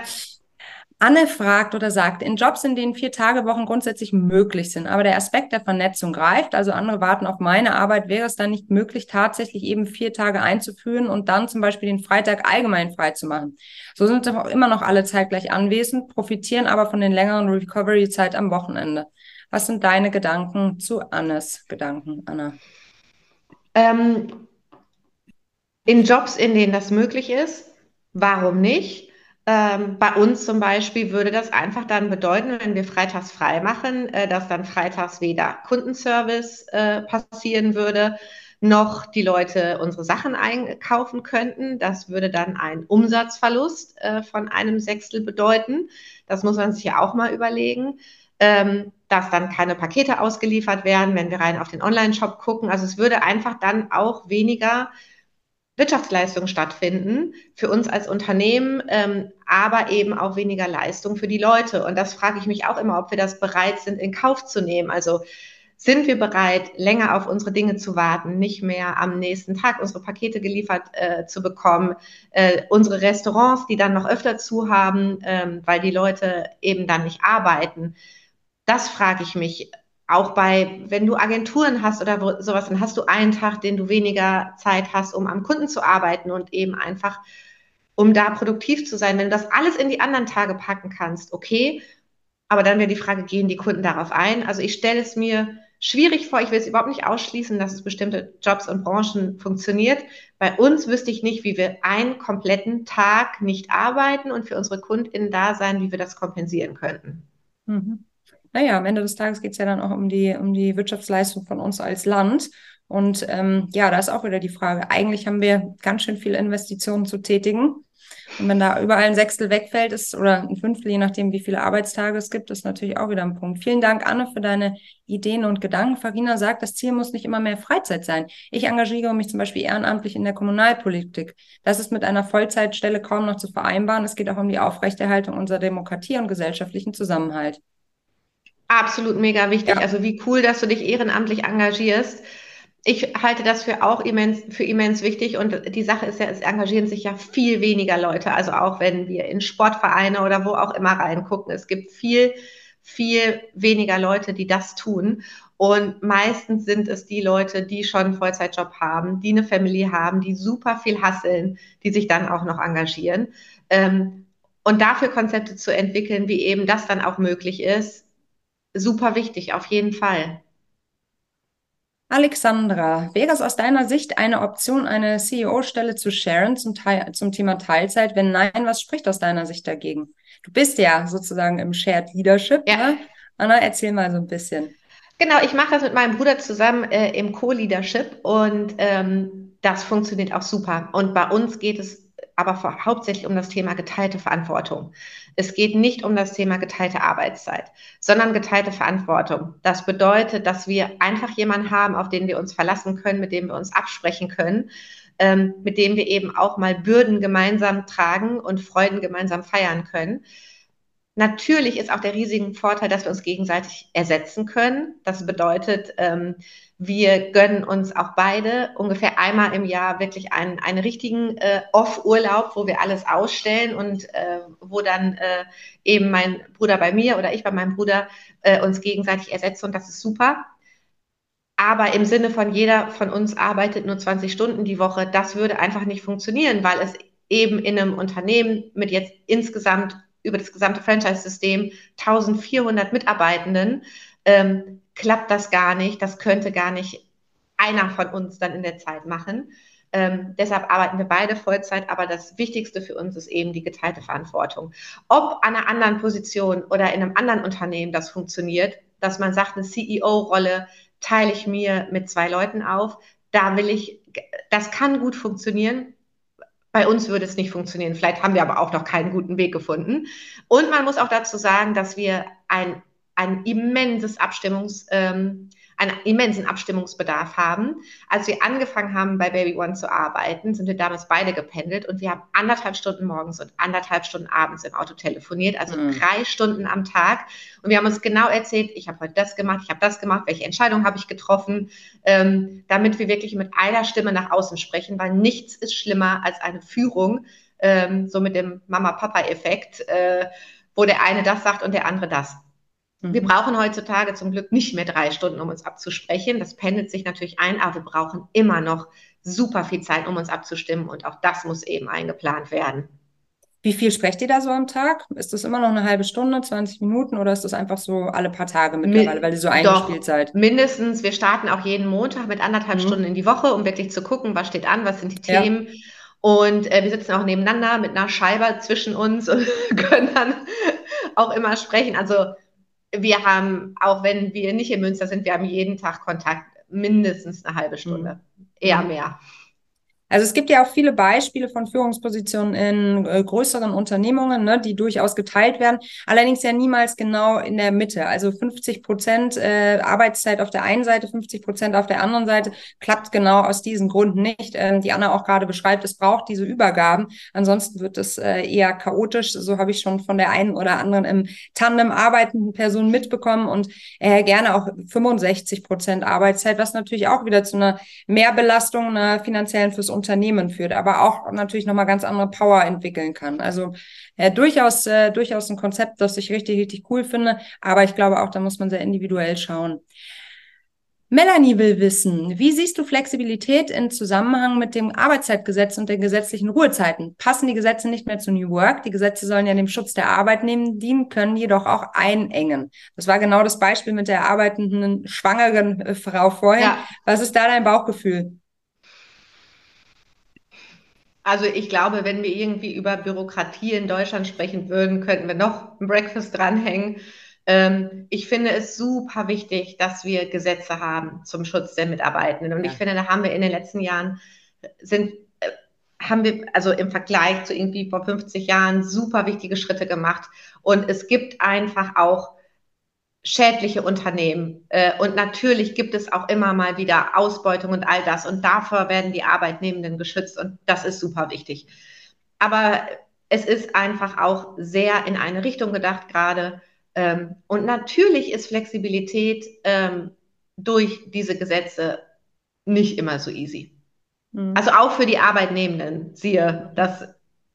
Anne fragt oder sagt, in Jobs, in denen vier Tage Wochen grundsätzlich möglich sind, aber der Aspekt der Vernetzung greift, also andere warten auf meine Arbeit, wäre es dann nicht möglich, tatsächlich eben vier Tage einzuführen und dann zum Beispiel den Freitag allgemein frei zu machen. So sind auch immer noch alle zeitgleich anwesend, profitieren aber von den längeren Recovery-Zeit am Wochenende. Was sind deine Gedanken zu Annes Gedanken, Anna? Ähm, in Jobs, in denen das möglich ist, warum nicht? Ähm, bei uns zum Beispiel würde das einfach dann bedeuten, wenn wir freitags frei machen, äh, dass dann freitags weder Kundenservice äh, passieren würde, noch die Leute unsere Sachen einkaufen könnten. Das würde dann einen Umsatzverlust äh, von einem Sechstel bedeuten. Das muss man sich ja auch mal überlegen. Ähm, dass dann keine Pakete ausgeliefert werden, wenn wir rein auf den Online-Shop gucken. Also es würde einfach dann auch weniger Wirtschaftsleistungen stattfinden für uns als Unternehmen, ähm, aber eben auch weniger Leistung für die Leute. Und das frage ich mich auch immer, ob wir das bereit sind, in Kauf zu nehmen. Also sind wir bereit, länger auf unsere Dinge zu warten, nicht mehr am nächsten Tag unsere Pakete geliefert äh, zu bekommen, äh, unsere Restaurants, die dann noch öfter zu haben, ähm, weil die Leute eben dann nicht arbeiten. Das frage ich mich auch bei, wenn du Agenturen hast oder sowas, dann hast du einen Tag, den du weniger Zeit hast, um am Kunden zu arbeiten und eben einfach, um da produktiv zu sein. Wenn du das alles in die anderen Tage packen kannst, okay. Aber dann wäre die Frage, gehen die Kunden darauf ein? Also ich stelle es mir schwierig vor. Ich will es überhaupt nicht ausschließen, dass es bestimmte Jobs und Branchen funktioniert. Bei uns wüsste ich nicht, wie wir einen kompletten Tag nicht arbeiten und für unsere KundInnen da sein, wie wir das kompensieren könnten. Mhm naja, am Ende des Tages geht es ja dann auch um die, um die Wirtschaftsleistung von uns als Land. Und ähm, ja, da ist auch wieder die Frage. Eigentlich haben wir ganz schön viele Investitionen zu tätigen. Und wenn da überall ein Sechstel wegfällt, ist oder ein Fünftel, je nachdem, wie viele Arbeitstage es gibt, ist natürlich auch wieder ein Punkt. Vielen Dank, Anne, für deine Ideen und Gedanken. Farina sagt, das Ziel muss nicht immer mehr Freizeit sein. Ich engagiere mich zum Beispiel ehrenamtlich in der Kommunalpolitik. Das ist mit einer Vollzeitstelle kaum noch zu vereinbaren. Es geht auch um die Aufrechterhaltung unserer Demokratie und gesellschaftlichen Zusammenhalt. Absolut mega wichtig. Ja. Also wie cool, dass du dich ehrenamtlich engagierst. Ich halte das für auch immens, für immens wichtig. Und die Sache ist ja, es engagieren sich ja viel weniger Leute. Also auch wenn wir in Sportvereine oder wo auch immer reingucken. Es gibt viel, viel weniger Leute, die das tun. Und meistens sind es die Leute, die schon einen Vollzeitjob haben, die eine Familie haben, die super viel hasseln, die sich dann auch noch engagieren. Ähm, und dafür Konzepte zu entwickeln, wie eben das dann auch möglich ist, super wichtig, auf jeden Fall. Alexandra, wäre es aus deiner Sicht eine Option, eine CEO-Stelle zu sharen zum, Teil, zum Thema Teilzeit? Wenn nein, was spricht aus deiner Sicht dagegen? Du bist ja sozusagen im Shared Leadership. Ja. Ne? Anna, erzähl mal so ein bisschen. Genau, ich mache das mit meinem Bruder zusammen äh, im Co-Leadership und ähm, das funktioniert auch super. Und bei uns geht es aber hauptsächlich um das Thema geteilte Verantwortung. Es geht nicht um das Thema geteilte Arbeitszeit, sondern geteilte Verantwortung. Das bedeutet, dass wir einfach jemanden haben, auf den wir uns verlassen können, mit dem wir uns absprechen können, ähm, mit dem wir eben auch mal Bürden gemeinsam tragen und Freuden gemeinsam feiern können. Natürlich ist auch der riesige Vorteil, dass wir uns gegenseitig ersetzen können. Das bedeutet, ähm, wir gönnen uns auch beide ungefähr einmal im Jahr wirklich einen, einen richtigen äh, Off-Urlaub, wo wir alles ausstellen und äh, wo dann äh, eben mein Bruder bei mir oder ich bei meinem Bruder äh, uns gegenseitig ersetzen und das ist super. Aber im Sinne von jeder von uns arbeitet nur 20 Stunden die Woche, das würde einfach nicht funktionieren, weil es eben in einem Unternehmen mit jetzt insgesamt über das gesamte Franchise-System 1400 Mitarbeitenden ähm, klappt das gar nicht. Das könnte gar nicht einer von uns dann in der Zeit machen. Ähm, deshalb arbeiten wir beide Vollzeit, aber das Wichtigste für uns ist eben die geteilte Verantwortung. Ob an einer anderen Position oder in einem anderen Unternehmen das funktioniert, dass man sagt, eine CEO-Rolle teile ich mir mit zwei Leuten auf, da will ich, das kann gut funktionieren. Bei uns würde es nicht funktionieren. Vielleicht haben wir aber auch noch keinen guten Weg gefunden. Und man muss auch dazu sagen, dass wir ein ein immenses Abstimmungs, ähm, einen immensen Abstimmungsbedarf haben. Als wir angefangen haben, bei Baby One zu arbeiten, sind wir damals beide gependelt und wir haben anderthalb Stunden morgens und anderthalb Stunden abends im Auto telefoniert, also mhm. drei Stunden am Tag. Und wir haben uns genau erzählt, ich habe heute das gemacht, ich habe das gemacht, welche Entscheidung habe ich getroffen, ähm, damit wir wirklich mit einer Stimme nach außen sprechen, weil nichts ist schlimmer als eine Führung, ähm, so mit dem Mama-Papa-Effekt, äh, wo der eine das sagt und der andere das. Wir mhm. brauchen heutzutage zum Glück nicht mehr drei Stunden, um uns abzusprechen. Das pendelt sich natürlich ein, aber wir brauchen immer noch super viel Zeit, um uns abzustimmen und auch das muss eben eingeplant werden. Wie viel sprecht ihr da so am Tag? Ist das immer noch eine halbe Stunde, 20 Minuten oder ist das einfach so alle paar Tage mittlerweile, weil ihr so eingespielt seid? Mindestens. Wir starten auch jeden Montag mit anderthalb mhm. Stunden in die Woche, um wirklich zu gucken, was steht an, was sind die Themen. Ja. Und äh, wir sitzen auch nebeneinander mit einer Scheibe zwischen uns und können dann auch immer sprechen. Also wir haben, auch wenn wir nicht in Münster sind, wir haben jeden Tag Kontakt, mindestens eine halbe Stunde, mhm. eher mehr. Also es gibt ja auch viele Beispiele von Führungspositionen in äh, größeren Unternehmungen, ne, die durchaus geteilt werden, allerdings ja niemals genau in der Mitte. Also 50 Prozent äh, Arbeitszeit auf der einen Seite, 50 Prozent auf der anderen Seite, klappt genau aus diesen Gründen nicht. Ähm, die Anna auch gerade beschreibt, es braucht diese Übergaben. Ansonsten wird es äh, eher chaotisch. So habe ich schon von der einen oder anderen im Tandem arbeitenden Person mitbekommen und äh, gerne auch 65 Prozent Arbeitszeit, was natürlich auch wieder zu einer Mehrbelastung einer finanziellen fürs führt, aber auch natürlich nochmal ganz andere Power entwickeln kann. Also äh, durchaus, äh, durchaus ein Konzept, das ich richtig, richtig cool finde, aber ich glaube auch, da muss man sehr individuell schauen. Melanie will wissen, wie siehst du Flexibilität in Zusammenhang mit dem Arbeitszeitgesetz und den gesetzlichen Ruhezeiten? Passen die Gesetze nicht mehr zu New Work? Die Gesetze sollen ja dem Schutz der Arbeitnehmenden dienen, können jedoch auch einengen. Das war genau das Beispiel mit der arbeitenden schwangeren äh, Frau vorher. Ja. Was ist da dein Bauchgefühl? Also ich glaube, wenn wir irgendwie über Bürokratie in Deutschland sprechen würden, könnten wir noch ein Breakfast dranhängen. Ähm, ich finde es super wichtig, dass wir Gesetze haben zum Schutz der Mitarbeitenden. Und ja. ich finde, da haben wir in den letzten Jahren sind äh, haben wir also im Vergleich zu irgendwie vor 50 Jahren super wichtige Schritte gemacht. Und es gibt einfach auch schädliche Unternehmen. Äh, und natürlich gibt es auch immer mal wieder Ausbeutung und all das. Und dafür werden die Arbeitnehmenden geschützt. Und das ist super wichtig. Aber es ist einfach auch sehr in eine Richtung gedacht gerade. Ähm, und natürlich ist Flexibilität ähm, durch diese Gesetze nicht immer so easy. Mhm. Also auch für die Arbeitnehmenden, siehe das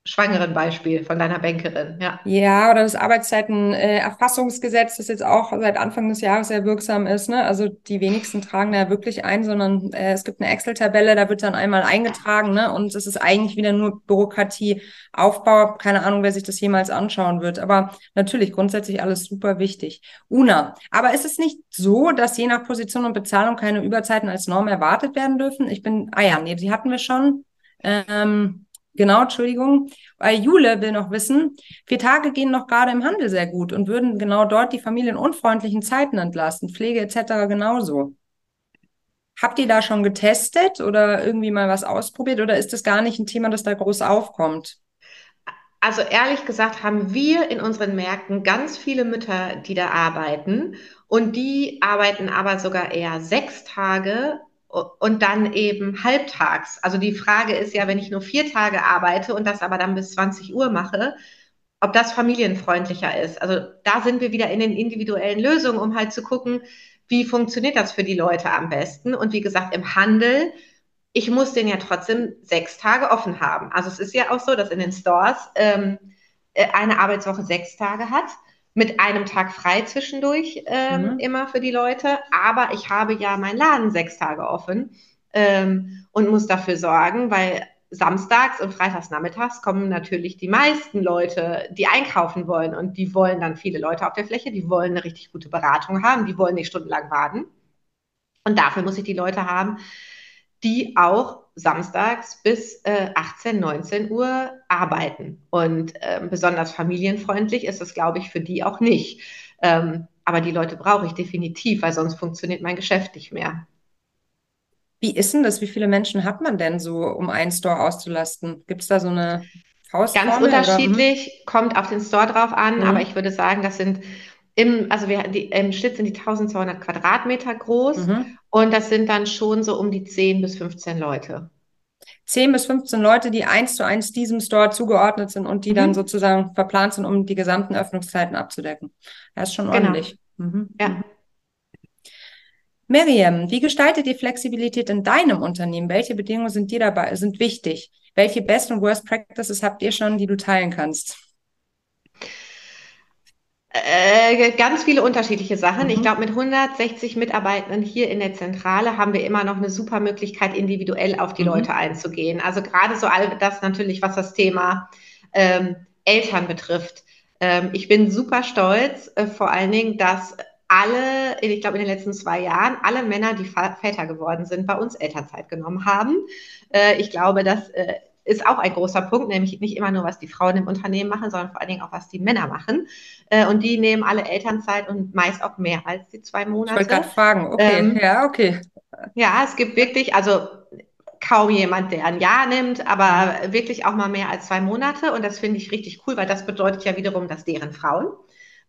schwangeren Beispiel von deiner Bankerin, ja. Ja, oder das Arbeitszeitenerfassungsgesetz, äh, das jetzt auch seit Anfang des Jahres sehr wirksam ist. Ne? Also die wenigsten tragen da wirklich ein, sondern äh, es gibt eine Excel-Tabelle, da wird dann einmal eingetragen, ne? Und es ist eigentlich wieder nur Bürokratieaufbau. Keine Ahnung, wer sich das jemals anschauen wird. Aber natürlich grundsätzlich alles super wichtig. Una, aber ist es nicht so, dass je nach Position und Bezahlung keine Überzeiten als Norm erwartet werden dürfen? Ich bin, ah ja, nee, die hatten wir schon. Ähm, Genau, Entschuldigung. Weil Jule will noch wissen, vier Tage gehen noch gerade im Handel sehr gut und würden genau dort die familienunfreundlichen Zeiten entlasten, Pflege etc. genauso. Habt ihr da schon getestet oder irgendwie mal was ausprobiert oder ist das gar nicht ein Thema, das da groß aufkommt? Also ehrlich gesagt haben wir in unseren Märkten ganz viele Mütter, die da arbeiten und die arbeiten aber sogar eher sechs Tage und dann eben halbtags. Also die Frage ist ja, wenn ich nur vier Tage arbeite und das aber dann bis 20 Uhr mache, ob das familienfreundlicher ist. Also da sind wir wieder in den individuellen Lösungen, um halt zu gucken, wie funktioniert das für die Leute am besten. Und wie gesagt, im Handel, ich muss den ja trotzdem sechs Tage offen haben. Also es ist ja auch so, dass in den Stores ähm, äh, eine Arbeitswoche sechs Tage hat mit einem Tag frei zwischendurch ähm, mhm. immer für die Leute. Aber ich habe ja meinen Laden sechs Tage offen ähm, und muss dafür sorgen, weil samstags und freitags nachmittags kommen natürlich die meisten Leute, die einkaufen wollen. Und die wollen dann viele Leute auf der Fläche, die wollen eine richtig gute Beratung haben, die wollen nicht stundenlang warten. Und dafür muss ich die Leute haben, die auch samstags bis äh, 18, 19 Uhr arbeiten. Und äh, besonders familienfreundlich ist es, glaube ich, für die auch nicht. Ähm, aber die Leute brauche ich definitiv, weil sonst funktioniert mein Geschäft nicht mehr. Wie ist denn das? Wie viele Menschen hat man denn so, um einen Store auszulasten? Gibt es da so eine Faustformel? Ganz unterschiedlich, oder? kommt auf den Store drauf an, mhm. aber ich würde sagen, das sind im, also wir, die, im Schnitt sind die 1200 Quadratmeter groß mhm. und das sind dann schon so um die 10 bis 15 Leute. 10 bis 15 Leute, die eins zu eins diesem Store zugeordnet sind und die mhm. dann sozusagen verplant sind, um die gesamten Öffnungszeiten abzudecken. Das ist schon genau. ordentlich. Genau. Mhm. Ja. Miriam, wie gestaltet ihr Flexibilität in deinem Unternehmen? Welche Bedingungen sind dir dabei, sind wichtig? Welche Best und Worst Practices habt ihr schon, die du teilen kannst? Äh, ganz viele unterschiedliche Sachen. Mhm. Ich glaube, mit 160 Mitarbeitenden hier in der Zentrale haben wir immer noch eine super Möglichkeit, individuell auf die mhm. Leute einzugehen. Also gerade so all das natürlich, was das Thema ähm, Eltern betrifft. Ähm, ich bin super stolz, äh, vor allen Dingen, dass alle, ich glaube in den letzten zwei Jahren, alle Männer, die Väter geworden sind, bei uns Elternzeit genommen haben. Äh, ich glaube, das äh, ist auch ein großer Punkt, nämlich nicht immer nur, was die Frauen im Unternehmen machen, sondern vor allen Dingen auch, was die Männer machen. Äh, und die nehmen alle Elternzeit und meist auch mehr als die zwei Monate. Ich wollte gerade fragen, okay, ähm, ja, okay. Ja, es gibt wirklich, also kaum jemand, der ein Jahr nimmt, aber wirklich auch mal mehr als zwei Monate. Und das finde ich richtig cool, weil das bedeutet ja wiederum, dass deren Frauen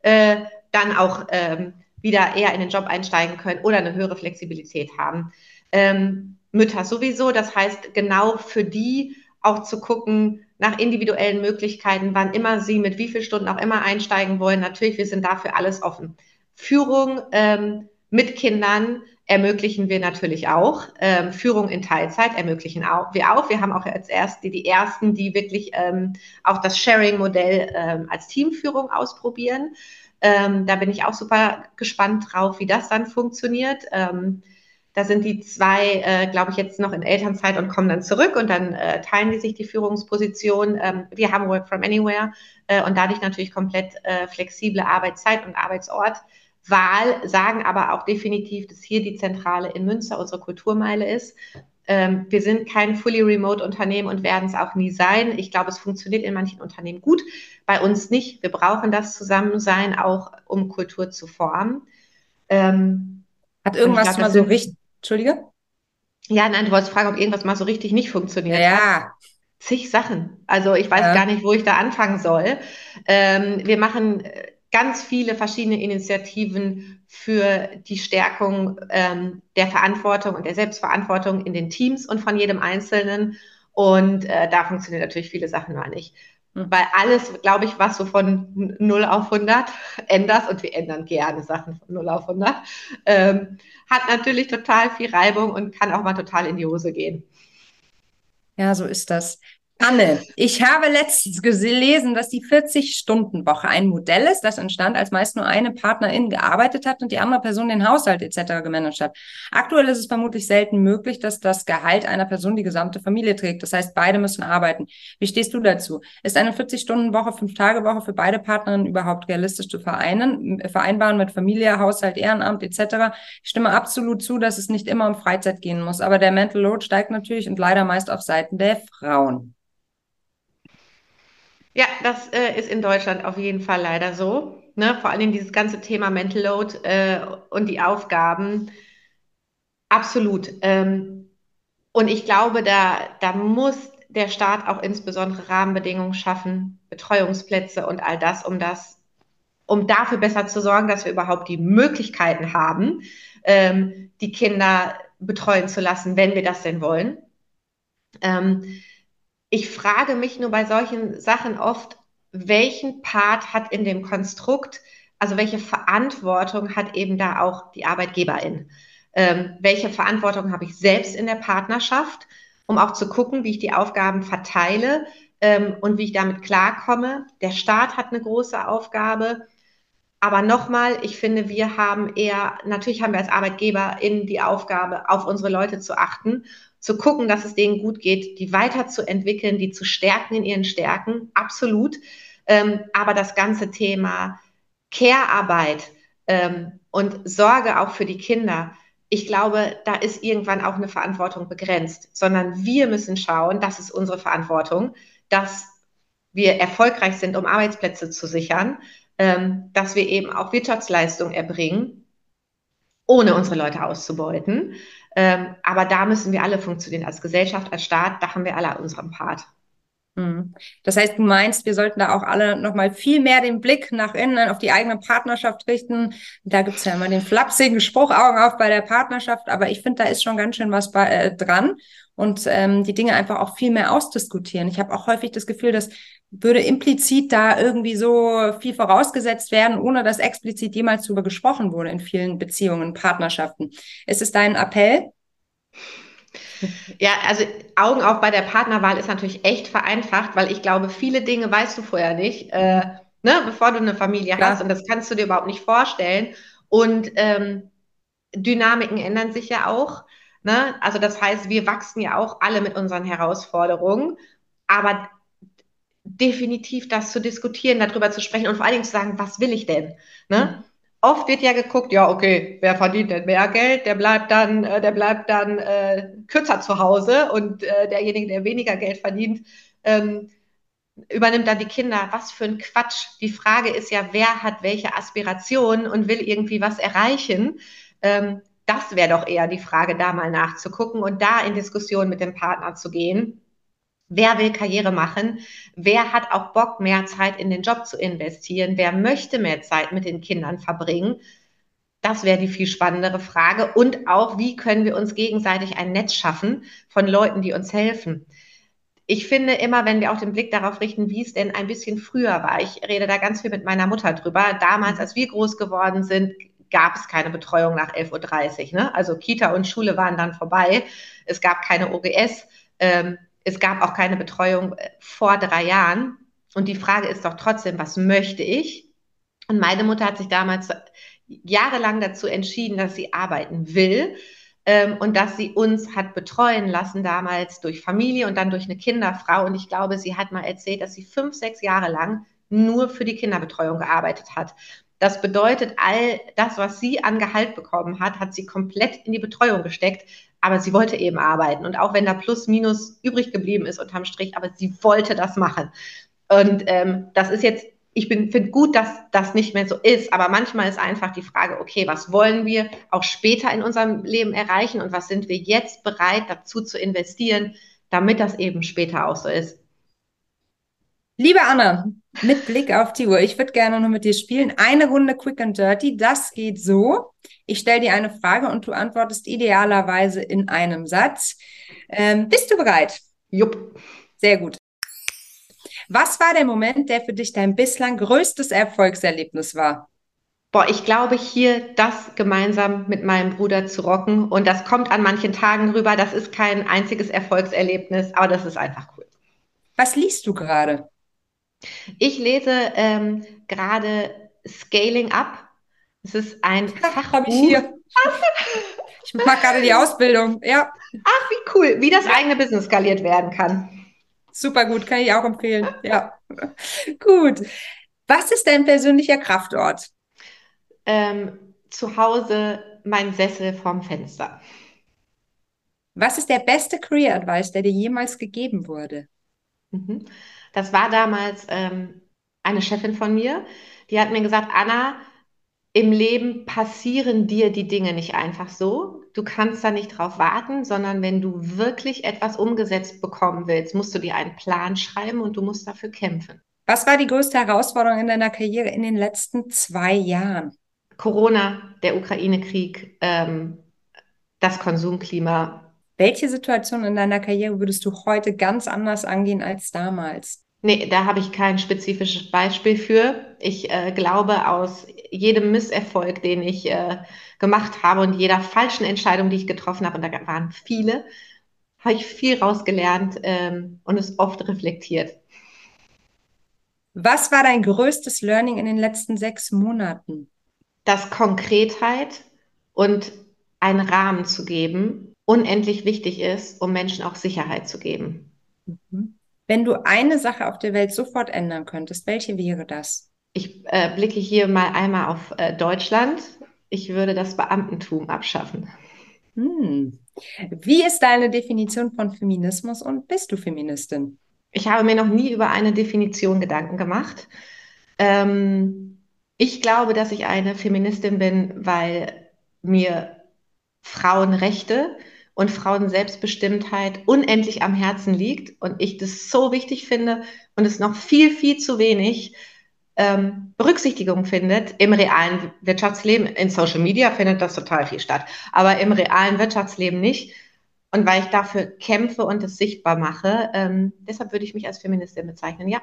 äh, dann auch ähm, wieder eher in den Job einsteigen können oder eine höhere Flexibilität haben. Ähm, Mütter sowieso, das heißt genau für die auch zu gucken nach individuellen Möglichkeiten, wann immer sie mit wie vielen Stunden auch immer einsteigen wollen. Natürlich, wir sind dafür alles offen. Führung ähm, mit Kindern ermöglichen wir natürlich auch. Ähm, Führung in Teilzeit ermöglichen auch, wir auch. Wir haben auch als erst die, die ersten, die wirklich ähm, auch das Sharing-Modell ähm, als Teamführung ausprobieren. Ähm, da bin ich auch super gespannt drauf, wie das dann funktioniert. Ähm, da sind die zwei, äh, glaube ich, jetzt noch in Elternzeit und kommen dann zurück und dann äh, teilen die sich die Führungsposition. Ähm, wir haben Work from Anywhere äh, und dadurch natürlich komplett äh, flexible Arbeitszeit und Arbeitsort. Wahl sagen aber auch definitiv, dass hier die Zentrale in Münster unsere Kulturmeile ist. Ähm, wir sind kein fully remote Unternehmen und werden es auch nie sein. Ich glaube, es funktioniert in manchen Unternehmen gut, bei uns nicht. Wir brauchen das Zusammensein auch, um Kultur zu formen. Ähm, Hat irgendwas glaub, mal so richtig, Entschuldige? Ja, nein, du wolltest fragen, ob irgendwas mal so richtig nicht funktioniert ja. hat. Zig Sachen. Also ich weiß ja. gar nicht, wo ich da anfangen soll. Ähm, wir machen äh, ganz viele verschiedene Initiativen für die Stärkung ähm, der Verantwortung und der Selbstverantwortung in den Teams und von jedem Einzelnen. Und äh, da funktionieren natürlich viele Sachen noch nicht. Hm. Weil alles, glaube ich, was so von 0 auf 100 ändert, und wir ändern gerne Sachen von 0 auf 100, ähm, hat natürlich total viel Reibung und kann auch mal total in die Hose gehen. Ja, so ist das. Anne, ich habe letztens gelesen, dass die 40-Stunden-Woche ein Modell ist, das entstand, als meist nur eine Partnerin gearbeitet hat und die andere Person den Haushalt etc. gemanagt hat. Aktuell ist es vermutlich selten möglich, dass das Gehalt einer Person die gesamte Familie trägt. Das heißt, beide müssen arbeiten. Wie stehst du dazu? Ist eine 40-Stunden-Woche, Fünf-Tage-Woche für beide Partnerinnen überhaupt realistisch zu vereinen, vereinbaren mit Familie, Haushalt, Ehrenamt etc.? Ich stimme absolut zu, dass es nicht immer um Freizeit gehen muss, aber der Mental Load steigt natürlich und leider meist auf Seiten der Frauen. Ja, das äh, ist in Deutschland auf jeden Fall leider so. Ne? Vor allem dieses ganze Thema Mental Load äh, und die Aufgaben. Absolut. Ähm, und ich glaube, da, da muss der Staat auch insbesondere Rahmenbedingungen schaffen, Betreuungsplätze und all das, um das, um dafür besser zu sorgen, dass wir überhaupt die Möglichkeiten haben, ähm, die Kinder betreuen zu lassen, wenn wir das denn wollen. Ähm, ich frage mich nur bei solchen Sachen oft, welchen Part hat in dem Konstrukt, also welche Verantwortung hat eben da auch die Arbeitgeberin? Ähm, welche Verantwortung habe ich selbst in der Partnerschaft, um auch zu gucken, wie ich die Aufgaben verteile ähm, und wie ich damit klarkomme? Der Staat hat eine große Aufgabe. Aber nochmal, ich finde, wir haben eher, natürlich haben wir als Arbeitgeber in die Aufgabe, auf unsere Leute zu achten zu gucken, dass es denen gut geht, die weiterzuentwickeln, die zu stärken in ihren Stärken, absolut. Ähm, aber das ganze Thema Care-Arbeit ähm, und Sorge auch für die Kinder, ich glaube, da ist irgendwann auch eine Verantwortung begrenzt, sondern wir müssen schauen, das ist unsere Verantwortung, dass wir erfolgreich sind, um Arbeitsplätze zu sichern, ähm, dass wir eben auch Wirtschaftsleistung erbringen, ohne unsere Leute auszubeuten. Ähm, aber da müssen wir alle funktionieren, als Gesellschaft, als Staat, da haben wir alle unseren Part. Hm. Das heißt, du meinst, wir sollten da auch alle nochmal viel mehr den Blick nach innen auf die eigene Partnerschaft richten. Da gibt's ja immer den flapsigen Spruch Augen auf bei der Partnerschaft, aber ich finde, da ist schon ganz schön was bei, äh, dran und ähm, die Dinge einfach auch viel mehr ausdiskutieren. Ich habe auch häufig das Gefühl, dass würde implizit da irgendwie so viel vorausgesetzt werden, ohne dass explizit jemals darüber gesprochen wurde in vielen Beziehungen, Partnerschaften. Ist es dein Appell? Ja, also Augen auf bei der Partnerwahl ist natürlich echt vereinfacht, weil ich glaube, viele Dinge weißt du vorher nicht, äh, ne, bevor du eine Familie Klar. hast und das kannst du dir überhaupt nicht vorstellen. Und ähm, Dynamiken ändern sich ja auch. Ne? Also das heißt, wir wachsen ja auch alle mit unseren Herausforderungen, aber definitiv das zu diskutieren, darüber zu sprechen und vor allen Dingen zu sagen, was will ich denn? Ne? Mhm. Oft wird ja geguckt, ja, okay, wer verdient denn mehr Geld? Der bleibt dann, äh, der bleibt dann äh, kürzer zu Hause und äh, derjenige, der weniger Geld verdient, ähm, übernimmt dann die Kinder. Was für ein Quatsch. Die Frage ist ja, wer hat welche Aspirationen und will irgendwie was erreichen? Ähm, das wäre doch eher die Frage, da mal nachzugucken und da in Diskussion mit dem Partner zu gehen Wer will Karriere machen? Wer hat auch Bock, mehr Zeit in den Job zu investieren? Wer möchte mehr Zeit mit den Kindern verbringen? Das wäre die viel spannendere Frage. Und auch, wie können wir uns gegenseitig ein Netz schaffen von Leuten, die uns helfen? Ich finde immer, wenn wir auch den Blick darauf richten, wie es denn ein bisschen früher war. Ich rede da ganz viel mit meiner Mutter drüber. Damals, als wir groß geworden sind, gab es keine Betreuung nach 11.30 Uhr. Ne? Also Kita und Schule waren dann vorbei. Es gab keine OGS. Ähm, es gab auch keine Betreuung äh, vor drei Jahren. Und die Frage ist doch trotzdem, was möchte ich? Und meine Mutter hat sich damals jahrelang dazu entschieden, dass sie arbeiten will ähm, und dass sie uns hat betreuen lassen, damals durch Familie und dann durch eine Kinderfrau. Und ich glaube, sie hat mal erzählt, dass sie fünf, sechs Jahre lang nur für die Kinderbetreuung gearbeitet hat. Das bedeutet, all das, was sie an Gehalt bekommen hat, hat sie komplett in die Betreuung gesteckt, aber sie wollte eben arbeiten. Und auch wenn da plus, minus übrig geblieben ist unterm Strich, aber sie wollte das machen. Und ähm, das ist jetzt, ich finde gut, dass das nicht mehr so ist, aber manchmal ist einfach die Frage, okay, was wollen wir auch später in unserem Leben erreichen und was sind wir jetzt bereit dazu zu investieren, damit das eben später auch so ist. Liebe Anna, mit Blick auf die Uhr, ich würde gerne nur mit dir spielen. Eine Runde Quick and Dirty. Das geht so. Ich stelle dir eine Frage und du antwortest idealerweise in einem Satz. Ähm, bist du bereit? Jupp. Sehr gut. Was war der Moment, der für dich dein bislang größtes Erfolgserlebnis war? Boah, ich glaube hier, das gemeinsam mit meinem Bruder zu rocken. Und das kommt an manchen Tagen rüber. Das ist kein einziges Erfolgserlebnis, aber das ist einfach cool. Was liest du gerade? Ich lese ähm, gerade Scaling Up. Es ist ein Fachbuch. Habe ich hier. ich mache gerade die Ausbildung, ja. Ach, wie cool, wie das eigene Business skaliert werden kann. Super gut, kann ich auch empfehlen. Ja. gut. Was ist dein persönlicher Kraftort? Ähm, zu Hause mein Sessel vorm Fenster. Was ist der beste Career Advice, der dir jemals gegeben wurde? Mhm. Das war damals ähm, eine Chefin von mir, die hat mir gesagt, Anna, im Leben passieren dir die Dinge nicht einfach so. Du kannst da nicht drauf warten, sondern wenn du wirklich etwas umgesetzt bekommen willst, musst du dir einen Plan schreiben und du musst dafür kämpfen. Was war die größte Herausforderung in deiner Karriere in den letzten zwei Jahren? Corona, der Ukraine-Krieg, ähm, das Konsumklima. Welche Situation in deiner Karriere würdest du heute ganz anders angehen als damals? Nee, da habe ich kein spezifisches Beispiel für. Ich äh, glaube, aus jedem Misserfolg, den ich äh, gemacht habe und jeder falschen Entscheidung, die ich getroffen habe, und da waren viele, habe ich viel rausgelernt ähm, und es oft reflektiert. Was war dein größtes Learning in den letzten sechs Monaten? Dass Konkretheit und einen Rahmen zu geben unendlich wichtig ist, um Menschen auch Sicherheit zu geben. Mhm. Wenn du eine Sache auf der Welt sofort ändern könntest, welche wäre das? Ich äh, blicke hier mal einmal auf äh, Deutschland. Ich würde das Beamtentum abschaffen. Hm. Wie ist deine Definition von Feminismus und bist du Feministin? Ich habe mir noch nie über eine Definition Gedanken gemacht. Ähm, ich glaube, dass ich eine Feministin bin, weil mir Frauenrechte und Frauenselbstbestimmtheit unendlich am Herzen liegt und ich das so wichtig finde und es noch viel, viel zu wenig ähm, Berücksichtigung findet im realen Wirtschaftsleben. In Social Media findet das total viel statt, aber im realen Wirtschaftsleben nicht. Und weil ich dafür kämpfe und es sichtbar mache, ähm, deshalb würde ich mich als Feministin bezeichnen, ja.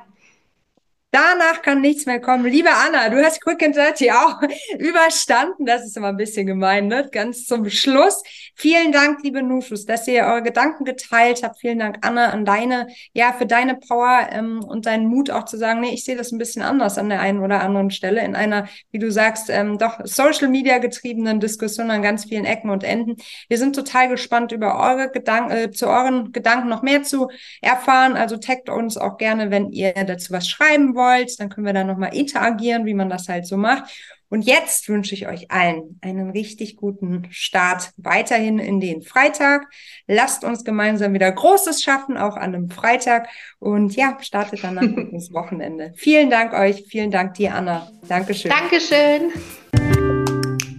Danach kann nichts mehr kommen. Liebe Anna, du hast Quick and Dirty auch überstanden. Das ist immer ein bisschen gemein, ne? Ganz zum Schluss. Vielen Dank, liebe Nuschus, dass ihr eure Gedanken geteilt habt. Vielen Dank, Anna, an deine, ja, für deine Power ähm, und deinen Mut auch zu sagen, nee, ich sehe das ein bisschen anders an der einen oder anderen Stelle in einer, wie du sagst, ähm, doch Social Media getriebenen Diskussion an ganz vielen Ecken und Enden. Wir sind total gespannt über eure Gedanken, äh, zu euren Gedanken noch mehr zu erfahren. Also taggt uns auch gerne, wenn ihr dazu was schreiben wollt wollt, dann können wir da nochmal interagieren, wie man das halt so macht. Und jetzt wünsche ich euch allen einen richtig guten Start weiterhin in den Freitag. Lasst uns gemeinsam wieder Großes schaffen, auch an einem Freitag. Und ja, startet danach ins Wochenende. Vielen Dank euch. Vielen Dank dir, Anna. Dankeschön. Dankeschön.